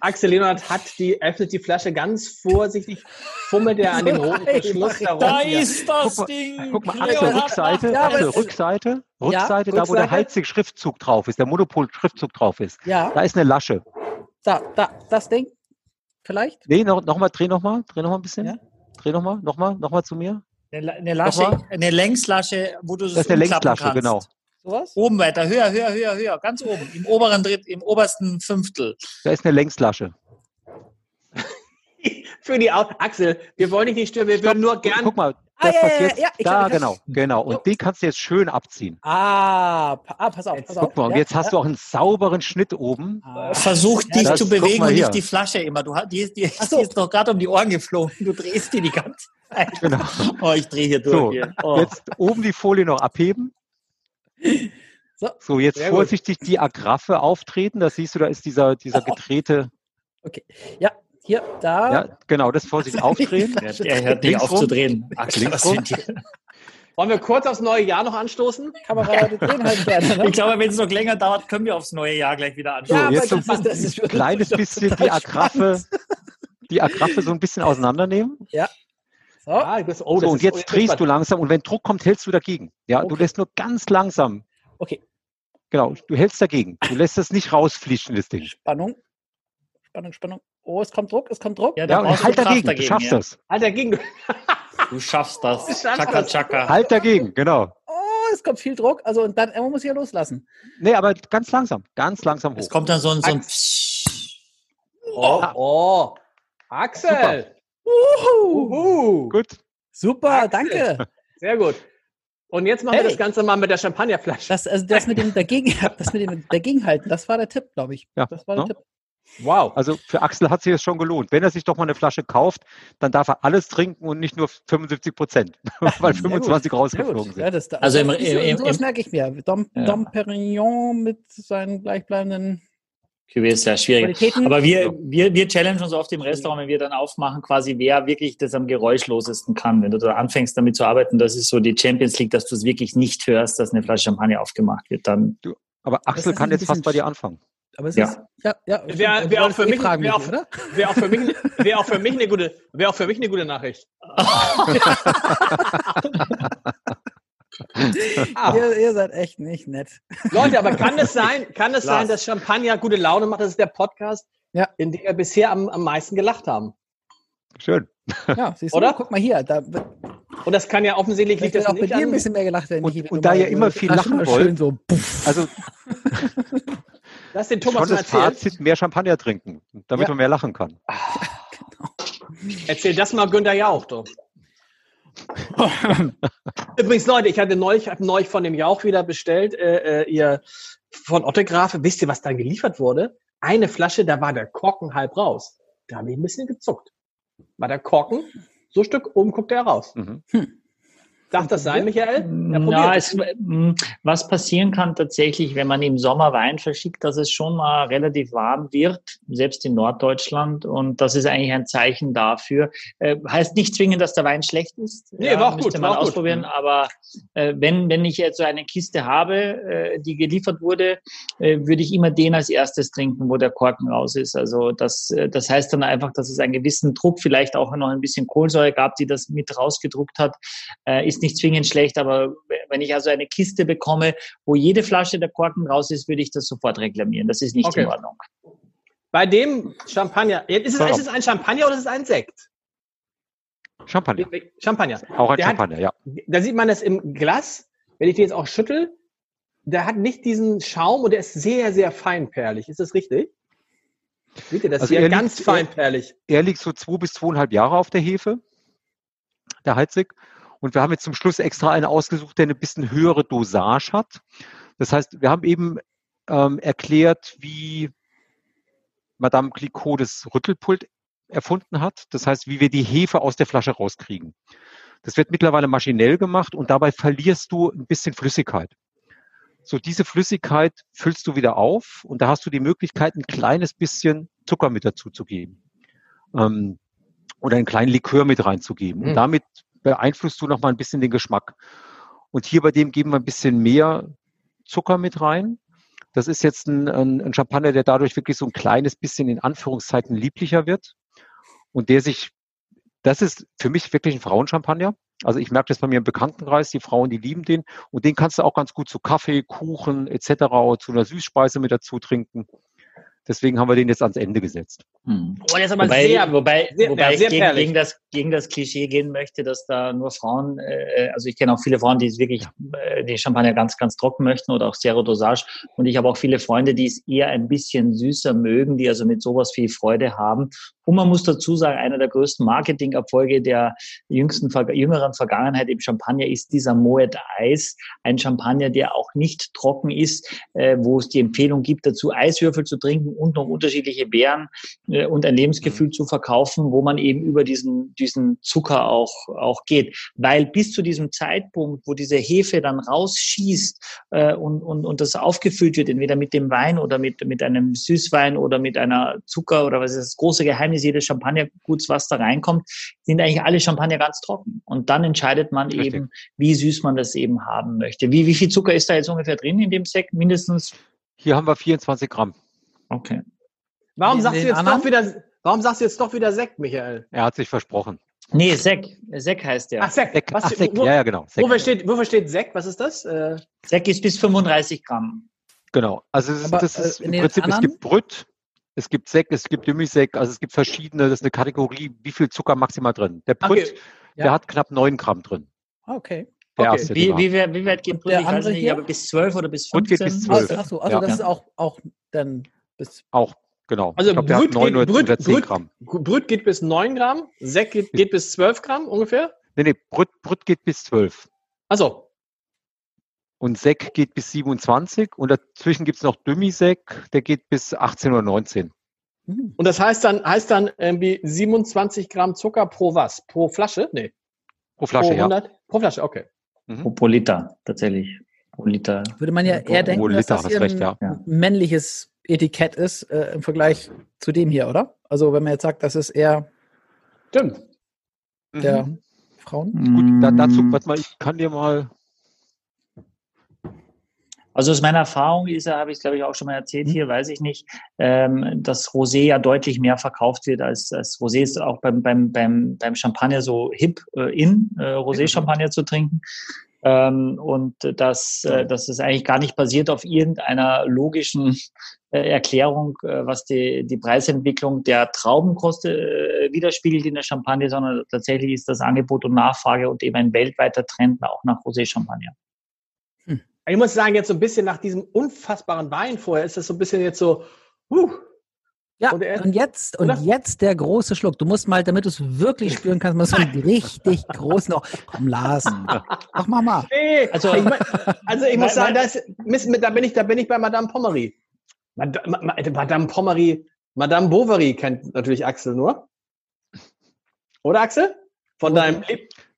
Axel Leonard hat die, öffnet die Flasche ganz vorsichtig, fummelt er an dem roten Verschluss herum. Da ist das guck Ding! Mal, guck mal, Axel, Rückseite, ja, Axel, Rückseite, Rückseite, ja, da wo der Heizig-Schriftzug drauf ist, der Monopol-Schriftzug drauf ist. Ja. Da ist eine Lasche. Da, da, das Ding? Vielleicht? Nee, noch, noch mal, dreh noch mal, dreh noch mal ein bisschen. Ja. Dreh noch mal, noch mal, noch mal zu mir. Eine, eine Lasche, eine Längslasche, wo du Das ist eine Längslasche, kannst. genau. Sowas? Oben weiter, höher, höher, höher, höher, ganz oben, im oberen Dritt, im obersten Fünftel. Da ist eine Längslasche. <laughs> Für die Au Axel, wir wollen dich nicht stören, wir würden nur gern. Guck mal, das ah, ja, jetzt, ja, ja, da, genau, genau. Und den kannst du jetzt schön abziehen. Ah, ah pass auf, pass auf. Guck mal, und jetzt hast du auch einen sauberen Schnitt oben. Ah. Versuch dich das, zu bewegen und nicht die Flasche immer. Du, die, die, so. die ist doch gerade um die Ohren geflogen. Du drehst die die ganze Zeit. Genau. Oh, ich drehe hier durch. So, hier. Oh. Jetzt oben die Folie noch abheben. So, so jetzt vorsichtig gut. die Agraffe auftreten. Da siehst du, da ist dieser, dieser gedrehte. Okay. Ja, hier, da. Ja, genau, das vorsichtig aufdrehen. Er hört nicht aufzudrehen. Ach, links rum. Wollen wir kurz aufs neue Jahr noch anstoßen? Kameraleute drehen halt gerne. Ne? Ich glaube, wenn es noch länger dauert, können wir aufs neue Jahr gleich wieder anstoßen. Ja, jetzt so ein das ist, kleines bisschen die Agraffe, die Agraffe so ein bisschen auseinandernehmen. Ja. So, ah, das, oh, so und jetzt drehst du langsam und wenn Druck kommt, hältst du dagegen. Ja, okay. du lässt nur ganz langsam. Okay. Genau, du hältst dagegen. Du lässt es nicht rausfließen, das Ding. Spannung. Spannung, Spannung. Oh, es kommt Druck, es kommt Druck. Ja, ja halt dagegen, dagegen, du schaffst ja. das. Halt dagegen. Du <laughs> schaffst das. Chaka, chaka. Halt dagegen, genau. Oh, es kommt viel Druck. Also, und dann, man muss hier loslassen. Nee, aber ganz langsam. Ganz langsam hoch. Es kommt dann so ein, so ein Oh, oh. Axel. Uhu. Gut. Super, Axel. danke. <laughs> Sehr gut. Und jetzt machen hey. wir das Ganze mal mit der Champagnerflasche. Das, also das mit dem Dagegen, <laughs> das mit dem Dagegenhalten, das war der Tipp, glaube ich. Ja. Das war der no? Tipp. Wow. Also für Axel hat sich das schon gelohnt. Wenn er sich doch mal eine Flasche kauft, dann darf er alles trinken und nicht nur 75 Prozent, <laughs> weil 25 gut. rausgeflogen sind. Ja, das, also, also im, im, im, sowas merke ich mir. Dom, ja. Dom Perignon mit seinen gleichbleibenden Cuvée ist ja schwierig. Aber wir, wir, wir challengen uns oft im Restaurant, wenn wir dann aufmachen, quasi wer wirklich das am geräuschlosesten kann. Wenn du da anfängst damit zu arbeiten, das ist so die Champions League, dass du es wirklich nicht hörst, dass eine Flasche Champagner aufgemacht wird, dann. Du, aber Axel kann jetzt fast bei dir anfangen. Aber es ja. ist, ja, ja. Wäre wär auch, für mich, wär auch, wär auch, für mich, wär auch für mich eine gute, wäre auch für mich eine gute Nachricht. <laughs> <laughs> ah. ihr, ihr, seid echt nicht nett. Leute, aber kann es <laughs> sein, kann es sein, dass Champagner gute Laune macht? Das ist der Podcast, ja. in dem wir bisher am, am meisten gelacht haben. Schön. Ja, <laughs> siehst du, Oder? guck mal hier. Da, und das kann ja offensichtlich nicht das auch bei dir ein bisschen mehr gelacht werden. Und, und da ihr immer viel lachen wollt, so, also <laughs> Lass den Thomas schon das Fazit, mehr Champagner trinken, damit ja. man mehr lachen kann. Ah, genau. Erzähl das mal Günther Jauch, doch. <laughs> Übrigens, Leute, ich hatte neulich, habe neulich von dem Jauch wieder bestellt, äh, äh, ihr von Ottegrafe. Wisst ihr, was dann geliefert wurde? Eine Flasche, da war der Korken halb raus. Da habe ich ein bisschen gezuckt. War der Korken, so ein Stück oben guckte er raus. Mhm. Hm. Darf das sein, Michael? Ja, es, hm, was passieren kann tatsächlich, wenn man im Sommer Wein verschickt, dass es schon mal relativ warm wird, selbst in Norddeutschland. Und das ist eigentlich ein Zeichen dafür. Äh, heißt nicht zwingend, dass der Wein schlecht ist. Nee, ja, war auch müsste gut. man ausprobieren. Gut. Aber äh, wenn, wenn ich jetzt so eine Kiste habe, äh, die geliefert wurde, äh, würde ich immer den als erstes trinken, wo der Korken raus ist. Also das, äh, das heißt dann einfach, dass es einen gewissen Druck, vielleicht auch noch ein bisschen Kohlensäure gab, die das mit rausgedruckt hat. Äh, ist nicht zwingend schlecht, aber wenn ich also eine Kiste bekomme, wo jede Flasche der Korken raus ist, würde ich das sofort reklamieren. Das ist nicht okay. in Ordnung. Bei dem Champagner, ist es, ist es ein Champagner oder ist es ein Sekt? Champagner. Champagner. Auch ein der Champagner, hat, ja. Da sieht man das im Glas. Wenn ich den jetzt auch schüttel, der hat nicht diesen Schaum und der ist sehr, sehr feinperlig. Ist das richtig? Seht ihr das also hier? Ganz liegt, feinperlig. Er, er liegt so zwei bis zweieinhalb Jahre auf der Hefe, der Heizig. Und wir haben jetzt zum Schluss extra einen ausgesucht, der eine bisschen höhere Dosage hat. Das heißt, wir haben eben ähm, erklärt, wie Madame Clicquot das Rüttelpult erfunden hat. Das heißt, wie wir die Hefe aus der Flasche rauskriegen. Das wird mittlerweile maschinell gemacht und dabei verlierst du ein bisschen Flüssigkeit. So, diese Flüssigkeit füllst du wieder auf und da hast du die Möglichkeit, ein kleines bisschen Zucker mit dazu zu geben. Ähm, oder einen kleinen Likör mit reinzugeben. Und hm. damit beeinflusst du noch mal ein bisschen den Geschmack. Und hier bei dem geben wir ein bisschen mehr Zucker mit rein. Das ist jetzt ein, ein, ein Champagner, der dadurch wirklich so ein kleines bisschen in Anführungszeiten lieblicher wird und der sich, das ist für mich wirklich ein Frauenchampagner. Also ich merke das bei mir im Bekanntenkreis, die Frauen, die lieben den und den kannst du auch ganz gut zu Kaffee, Kuchen etc. oder zu einer Süßspeise mit dazu trinken. Deswegen haben wir den jetzt ans Ende gesetzt. Hm. Oh, wobei, sehr, wobei, sehr, wobei ja, ich gegen, gegen, das, gegen das Klischee gehen möchte, dass da nur Frauen, äh, also ich kenne auch viele Frauen, die es wirklich äh, die Champagner ganz, ganz trocken möchten oder auch Zero Dosage. Und ich habe auch viele Freunde, die es eher ein bisschen süßer mögen, die also mit sowas viel Freude haben. Und man muss dazu sagen, einer der größten Marketingerfolge der jüngsten, jüngeren Vergangenheit im Champagner ist dieser Moet Eis. Ein Champagner, der auch nicht trocken ist, äh, wo es die Empfehlung gibt, dazu Eiswürfel zu trinken und noch unterschiedliche Beeren äh, und ein Lebensgefühl mhm. zu verkaufen, wo man eben über diesen, diesen Zucker auch, auch geht. Weil bis zu diesem Zeitpunkt, wo diese Hefe dann rausschießt äh, und, und, und das aufgefüllt wird, entweder mit dem Wein oder mit, mit einem Süßwein oder mit einer Zucker oder was ist das große Geheimnis jedes Champagnerguts, was da reinkommt, sind eigentlich alle Champagner ganz trocken. Und dann entscheidet man Richtig. eben, wie süß man das eben haben möchte. Wie, wie viel Zucker ist da jetzt ungefähr drin in dem Sekt? Mindestens? Hier haben wir 24 Gramm. Okay. Warum sagst du jetzt anderen? doch wieder, warum sagst du jetzt doch wieder Sekt, Michael? Er hat sich versprochen. Nee, Sek. Sek heißt der. Ach, Sek. Sek. Was, Ach, Sek. Wo, ja, ja, genau. Sek. Wofür, steht, wofür steht Sek? Was ist das? Äh, Sek ist bis 35 Gramm. Genau. Also es, Aber, das ist äh, im Prinzip, es gibt Brüt, es gibt Sek, es gibt Demisek, also es gibt verschiedene, das ist eine Kategorie, wie viel Zucker maximal drin. Der Brüt, okay. ja. der hat knapp 9 Gramm drin. Okay. Der okay. erste, wie, wie, wie, weit geht Brüt? Ich weiß nicht, aber bis 12 oder bis 15? Brüt geht bis 12. Achso, also ja. das ist auch, auch dann bis... Auch, genau. Also glaub, Brüt, geht, Brüt, Brüt, Gramm. Brüt geht bis 9 Gramm, Sek geht, geht bis 12 Gramm ungefähr? Nee, nee, Brüt, Brüt geht bis 12. Achso, und Sek geht bis 27 und dazwischen gibt es noch Demi-Sek, der geht bis 18 oder 19. Hm. Und das heißt dann, heißt dann irgendwie 27 Gramm Zucker pro was? Pro Flasche? Nee. Pro Flasche, pro 100? ja. Pro Flasche, okay. Mhm. Pro Liter, tatsächlich. Pro Liter. Würde man ja eher denken, Liter, dass das hier recht, ein ja. männliches Etikett ist äh, im Vergleich zu dem hier, oder? Also wenn man jetzt sagt, das ist eher Stimmt. der mhm. Frauen. Gut, da, dazu, warte mal, ich kann dir mal also aus meiner Erfahrung ist, habe ich glaube ich auch schon mal erzählt mhm. hier, weiß ich nicht, ähm, dass Rosé ja deutlich mehr verkauft wird als, als Rosé ist auch beim, beim, beim, beim Champagner so hip äh, in, äh, Rosé-Champagner zu trinken. Ähm, und dass, äh, dass es eigentlich gar nicht basiert auf irgendeiner logischen äh, Erklärung, äh, was die, die Preisentwicklung der Traubenkoste äh, widerspiegelt in der Champagne, sondern tatsächlich ist das Angebot und Nachfrage und eben ein weltweiter Trend auch nach Rosé-Champagner. Ich muss sagen, jetzt so ein bisschen nach diesem unfassbaren Wein vorher ist das so ein bisschen jetzt so, uh, ja, und, er, und, jetzt, und jetzt der große Schluck. Du musst mal, damit du es wirklich spüren kannst, mal so einen richtig großen. Oh, komm, Lars. Ach, mach mal. Nee, also, ich, also ich muss sagen, das, da, bin ich, da bin ich bei Madame Pommery. Madame Pommery, Madame Bovary kennt natürlich Axel nur. Oder Axel? Von deinem,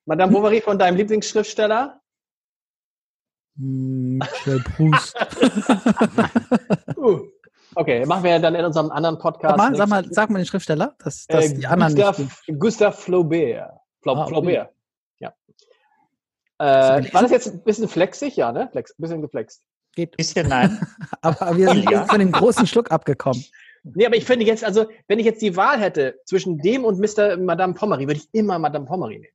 Madame Bovary von deinem Lieblingsschriftsteller? Michel Proust. <laughs> uh, okay, machen wir dann in unserem anderen Podcast. Mal, sag, mal, sag mal den Schriftsteller, dass, dass äh, die anderen Gustav, nicht... Gustav Flaubert. Flaub, ah, Flaubert. Ja. Äh, war das jetzt ein bisschen flexig? Ja, ne? Flex, ein bisschen geflext. Geht. Bisschen nein. <laughs> aber wir sind ja. von dem großen Schluck abgekommen. Nee, aber ich finde jetzt, also, wenn ich jetzt die Wahl hätte zwischen dem und Mr. Madame Pommery, würde ich immer Madame Pommery nehmen.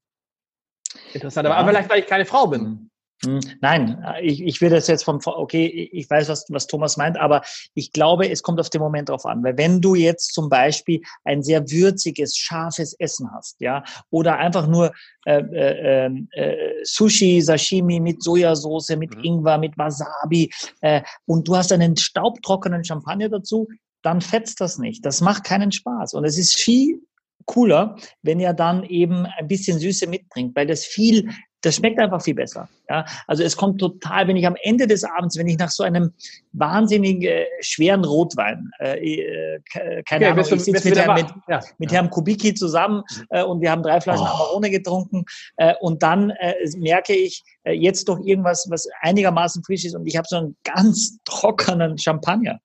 Interessant, ja. aber vielleicht, weil ich keine Frau bin. Hm. Nein, ich, ich will das jetzt vom, okay, ich weiß, was, was Thomas meint, aber ich glaube, es kommt auf den Moment drauf an. Weil wenn du jetzt zum Beispiel ein sehr würziges, scharfes Essen hast, ja, oder einfach nur äh, äh, ähm, äh, Sushi, Sashimi mit Sojasauce, mit mhm. Ingwer, mit Wasabi äh, und du hast einen staubtrockenen Champagner dazu, dann fetzt das nicht. Das macht keinen Spaß. Und es ist viel cooler, wenn ihr dann eben ein bisschen Süße mitbringt, weil das viel das schmeckt einfach viel besser. Ja, also es kommt total, wenn ich am Ende des Abends, wenn ich nach so einem wahnsinnig äh, schweren Rotwein, äh, äh keine okay, Ahnung, ich sitze mit, Herrn, mit, ja. mit Herrn Kubicki zusammen äh, und wir haben drei Flaschen oh. Amarone getrunken äh, und dann äh, merke ich äh, jetzt doch irgendwas, was einigermaßen frisch ist und ich habe so einen ganz trockenen Champagner,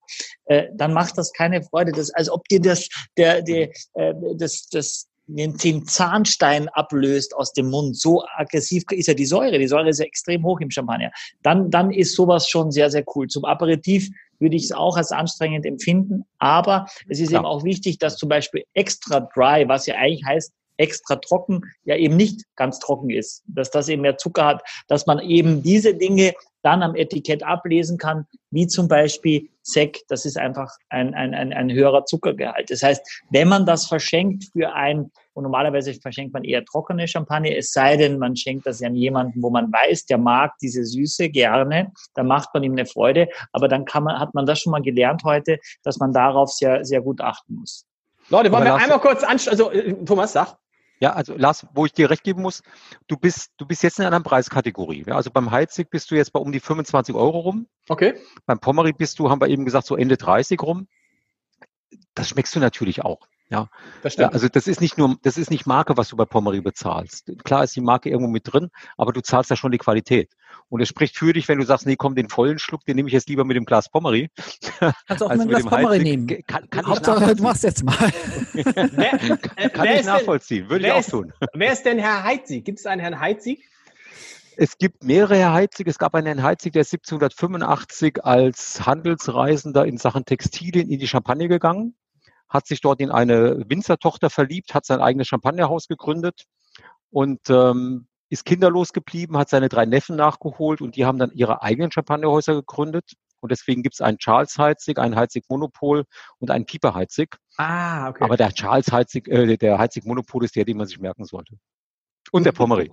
äh, dann macht das keine Freude. Das, als ob dir das, der, der, äh, das, das den, den Zahnstein ablöst aus dem Mund. So aggressiv ist ja die Säure. Die Säure ist ja extrem hoch im Champagner. Dann, dann ist sowas schon sehr, sehr cool. Zum Aperitif würde ich es auch als anstrengend empfinden. Aber es ist ja. eben auch wichtig, dass zum Beispiel extra dry, was ja eigentlich heißt, extra trocken, ja eben nicht ganz trocken ist, dass das eben mehr Zucker hat, dass man eben diese Dinge dann am Etikett ablesen kann, wie zum Beispiel Sek, das ist einfach ein, ein, ein, ein höherer Zuckergehalt. Das heißt, wenn man das verschenkt für ein, und normalerweise verschenkt man eher trockene Champagner, es sei denn, man schenkt das an jemanden, wo man weiß, der mag diese Süße gerne, dann macht man ihm eine Freude, aber dann kann man, hat man das schon mal gelernt heute, dass man darauf sehr, sehr gut achten muss. Leute, wollen wir einmal kurz anschauen, also äh, Thomas, sag. Ja, also Lars, wo ich dir recht geben muss, du bist, du bist jetzt in einer Preiskategorie. Ja, also beim Heizig bist du jetzt bei um die 25 Euro rum. Okay. Beim Pommery bist du, haben wir eben gesagt, so Ende 30 rum. das schmeckst du natürlich auch. Ja, das stimmt. also das ist nicht nur, das ist nicht Marke, was du bei Pommery bezahlst. Klar ist die Marke irgendwo mit drin, aber du zahlst da schon die Qualität. Und es spricht für dich, wenn du sagst, nee, komm, den vollen Schluck, den nehme ich jetzt lieber mit dem Glas Pommery. Kannst du auch mit dem Glas Pommery nehmen. Kann, kann Hauptsache, du machst jetzt mal. wer, <laughs> äh, kann ich nachvollziehen, würde ich auch ist, tun. Wer ist denn Herr Heitzig? Gibt es einen Herrn Heitzig? Es gibt mehrere Herr Heitzig. Es gab einen Herrn Heitzig, der ist 1785 als Handelsreisender in Sachen Textilien in die Champagne gegangen hat sich dort in eine Winzertochter verliebt, hat sein eigenes Champagnerhaus gegründet und ähm, ist kinderlos geblieben, hat seine drei Neffen nachgeholt und die haben dann ihre eigenen Champagnerhäuser gegründet. Und deswegen gibt es einen Charles Heizig, einen Heizig Monopol und einen Pieper Heizig. Ah, okay. Aber der Charles Heizig, äh, der Heizig Monopol ist der, den man sich merken sollte. Und der Pommery.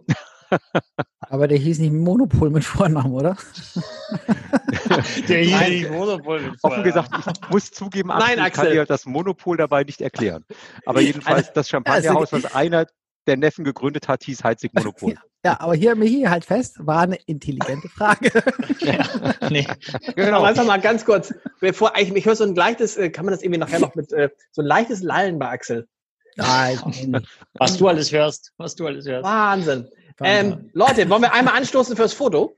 <laughs> Aber der hieß nicht Monopol mit Vornamen, oder? <laughs> der hieß nicht Monopol mit Vornamen. Offen gesagt, ich muss zugeben, <laughs> Axel, Nein, ich kann dir das Monopol dabei nicht erklären. Aber jedenfalls das Champagnerhaus, was einer der Neffen gegründet hat, hieß Heizig Monopol. <laughs> Ja, aber hier, Michi, halt fest, war eine intelligente Frage. <laughs> ja, nee. genau. Aber einfach mal ganz kurz, bevor ich, ich höre so ein leichtes, äh, kann man das irgendwie nachher noch mit, äh, so ein leichtes Lallen bei Axel. Nein. was du alles hörst, was du alles hörst. Wahnsinn. Ähm, Leute, wollen wir einmal anstoßen fürs Foto?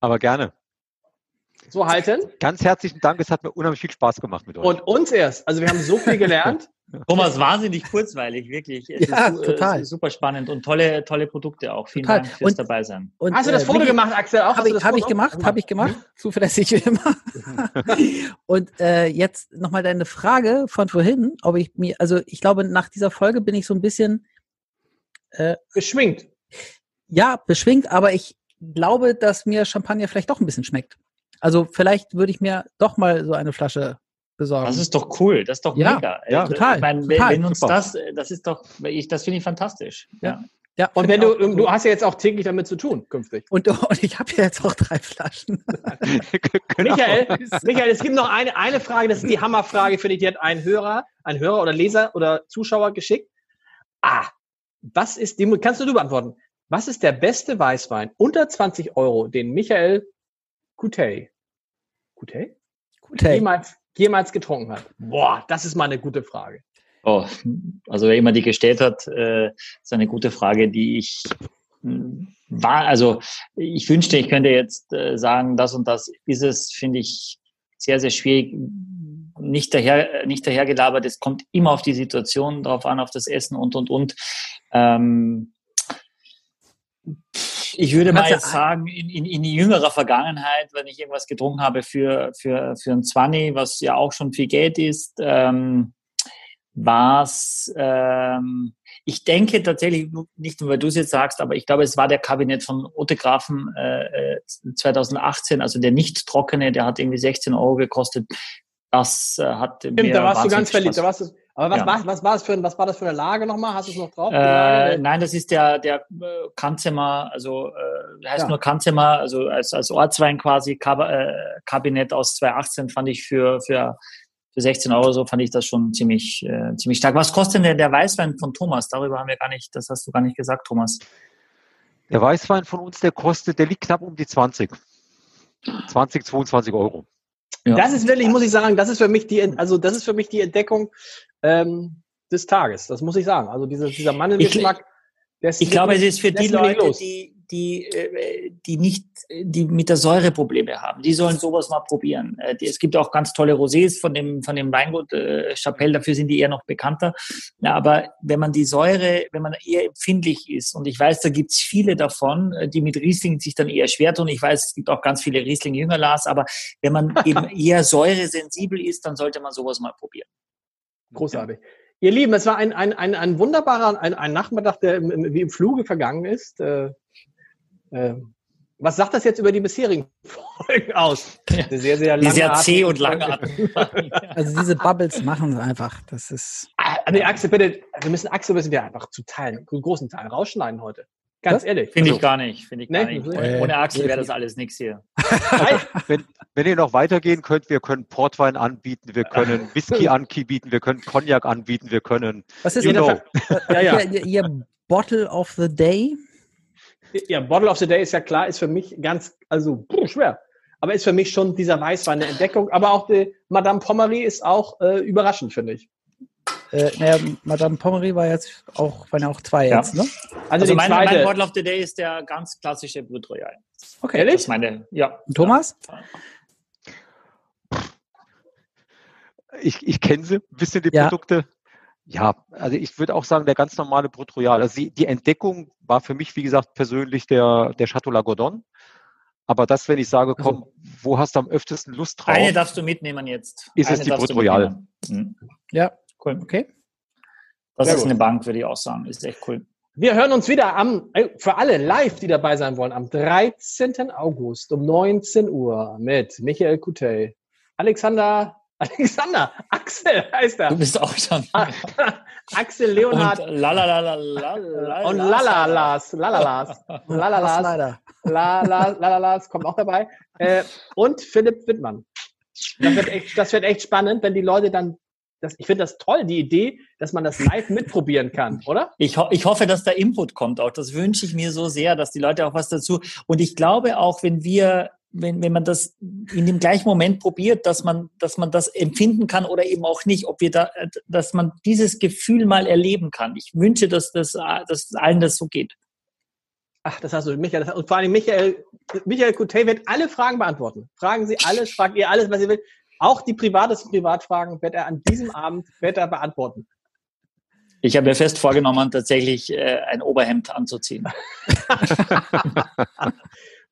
Aber gerne. So halten. Ganz herzlichen Dank, es hat mir unheimlich viel Spaß gemacht mit euch. Und uns erst. Also wir haben so viel gelernt. <laughs> Thomas, wahnsinnig kurzweilig, wirklich. Es ja, ist, total. Ist super spannend und tolle, tolle Produkte auch. Vielen Total. Dank fürs Und- dabei sein. Und, Hast du das äh, Foto gemacht, Axel? Habe ich, hab ich gemacht, habe ich gemacht, zuverlässig wie immer. <laughs> Und äh, jetzt nochmal deine Frage von vorhin, ob ich mir, also ich glaube, nach dieser Folge bin ich so ein bisschen, Geschminkt. ja, beschwingt, aber ich glaube, dass mir Champagner vielleicht doch ein bisschen schmeckt. Also vielleicht würde ich mir doch mal so eine Flasche besorgen. Das ist doch cool, das ist doch Ja, mega. ja, Äh, total, Ich meine, wenn, total, wenn uns super. das, das ist doch, ich, das finde ich fantastisch. Ja. ja, Und wenn du, du hast ja jetzt auch täglich damit zu tun, künftig. und, und ich habe ja jetzt auch drei Flaschen. Genau. <laughs> Michael, Michael, es gibt noch eine, eine Frage, das ist die Hammerfrage, finde ich, die hat ein Hörer, ein Hörer oder Leser oder Zuschauer geschickt. Ah, was ist, die kannst du du beantworten. Was ist der beste Weißwein unter 20 Euro, den Michael Coutet, Coutet? Gut, hey. Jemals, jemals getrunken hat? Boah, das ist mal eine gute Frage. Oh, also wer immer die gestellt hat, äh, ist eine gute Frage, die ich mh, war, also ich wünschte, ich könnte jetzt äh, sagen, das und das ist es, finde ich sehr, sehr schwierig. Nicht daher, nicht dahergelabert, es kommt immer auf die Situation drauf an, auf das Essen und und und. Ähm, ich würde mal jetzt sagen, in, in, in jüngerer Vergangenheit, wenn ich irgendwas getrunken habe für, für, für ein 20, was ja auch schon viel Geld ist, ähm, was ähm, ich denke tatsächlich, nicht nur weil du es jetzt sagst, aber ich glaube, es war der Kabinett von Otte Grafen äh, äh, 2018, also der nicht trockene, der hat irgendwie 16 Euro gekostet. Das äh, hat Stimmt, da warst du ganz verliebt. Da warst du, aber was, Ja. war, was, war das für, was war das für eine Lage nochmal? Hast du es noch drauf? Äh, nein, das ist der, der äh, Kanzimmer, also äh, heißt Ja. nur Kanzimmer, also als, als Ortswein quasi, Kab äh, Kabinett aus 2018 fand ich für, für, für 16 Euro so, fand ich das schon ziemlich, äh, ziemlich stark. Was kostet denn der Weißwein von Thomas? Darüber haben wir gar nicht, das hast du gar nicht gesagt, Thomas. Der Weißwein von uns, der kostet, der liegt knapp um die 20. 20, 22 Euro. Ja. Das ist wirklich, muss ich sagen, das ist für mich die, also das ist für mich die Entdeckung ähm, des Tages. Das muss ich sagen. Also dieser, dieser Mandelgeschmack. Ist Ich glaube, es ist für die Leute, die, die, äh, die nicht, die mit der Säure Probleme haben, die sollen sowas mal probieren. Äh, Es gibt auch ganz tolle Rosés von dem, von dem Weingut äh, Chapelle, dafür sind die eher noch bekannter. Ja, aber wenn man die Säure, wenn man eher empfindlich ist, und ich weiß, da gibt's viele davon, äh, die mit Riesling sich dann eher schwer tun. Ich weiß, es gibt auch ganz viele Riesling-Jünger, Lars, aber wenn man <laughs> eben eher säuresensibel ist, dann sollte man sowas mal probieren. Großartig. Ihr Lieben, es war ein, ein, ein, ein wunderbarer, ein, ein Nachmittag, der im, im, wie im Fluge vergangen ist. Äh, äh, was sagt das jetzt über die bisherigen <laughs> Folgen aus? Eine Sehr, sehr Die sehr zäh und langatmig. <laughs> Also diese Bubbles machen es einfach. Das ist. Ah, nee, Axel, bitte, wir müssen Axel müssen wir einfach zu Teilen, zu großen Teilen rausschneiden heute. Ganz ehrlich. Finde Also, ich gar nicht. Finde ich gar Nee, nicht. Ohne Axel wäre das alles nichts hier. <laughs> Wenn, wenn ihr noch weitergehen könnt, wir können Portwein anbieten, wir können <laughs> Whisky anbieten, wir können Cognac anbieten, wir können, Was ist you Ihr, know, <laughs> Ja, ja. Ihr, ihr Bottle of the Day? Ja, Bottle of the Day ist ja klar, ist für mich ganz, also puh, schwer. aber ist für mich schon dieser Weißwein eine Entdeckung. Aber auch die Madame Pommery ist auch äh, überraschend, finde ich. Äh, naja, Madame Pommery war jetzt auch, waren ja auch zwei ja. jetzt, ne? Also, also mein, zweite. mein Bottle of the Day ist der ganz klassische Brut Royal. Okay, ehrlich? Das meine, ja. Und Thomas? Ich, ich kenne sie, ein bisschen die ja. Produkte. Ja, also ich würde auch sagen, der ganz normale Brut Royal. Also die, die, Entdeckung war für mich, wie gesagt, persönlich der, der Chateau Lagordon. Aber das, wenn ich sage, komm, also, wo hast du am öftesten Lust drauf? Eine darfst du mitnehmen jetzt. Ist eine es die Brut Royal? Mhm. Ja, cool. Okay. Das Sehr ist gut. eine Bank, würde ich auch sagen. Ist echt cool. Wir hören uns wieder am, äh, für alle live, die dabei sein wollen, am 13. August um 19 Uhr mit Michael Kutey, Alexander <laughs> Alexander, Axel heißt er. Du bist auch schon. <laughs> Axel Leonhard. Und Lalalalas. Und Lalalas. Lalalas. <laughs> Lalalas. Lalalas kommt auch dabei. Äh, und Philipp Wittmann. Das wird, echt, das wird echt spannend, wenn die Leute dann das, ich finde das toll, die Idee, dass man das live <laughs> mitprobieren kann, oder? Ich, ho ich hoffe, dass da Input kommt auch. Das wünsche ich mir so sehr, dass die Leute auch was dazu. Und ich glaube auch, wenn wir wenn, wenn man das in dem gleichen Moment probiert, dass man, dass man das empfinden kann oder eben auch nicht, ob wir da, dass man dieses Gefühl mal erleben kann. Ich wünsche, dass das, dass allen das so geht. Ach, das hast du, Michael. Und vor allem Michael, Michael Coutet wird alle Fragen beantworten. Fragen Sie alles, fragt ihr alles, was ihr will. Auch die privatesten Privatfragen wird er an diesem <laughs> Abend wird er beantworten. Ich habe mir fest vorgenommen, tatsächlich äh, ein Oberhemd anzuziehen. <laughs>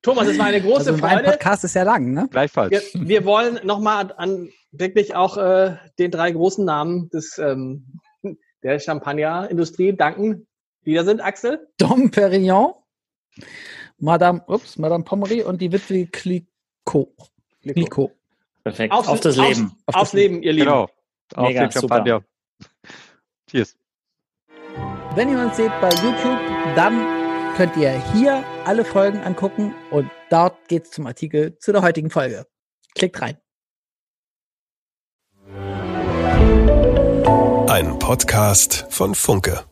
Thomas, es war eine große also Freude. Mein Podcast ist ja lang, ne? Gleichfalls. Wir, wir wollen nochmal an wirklich auch äh, den drei großen Namen des ähm, der Champagnerindustrie danken, die da sind, Axel. Dom Perignon, Madame, ups, Madame Pommery und die Witwe Clicquot. Clicquot. Perfekt. Auf, auf das Leben. Auf, aufs Leben, ihr Lieben. Genau. Auf Mega, den Champagner. <laughs> Cheers. Wenn ihr uns seht bei YouTube, dann könnt ihr hier alle Folgen angucken und dort geht es zum Artikel zu der heutigen Folge. Klickt rein. Ein Podcast von Funke.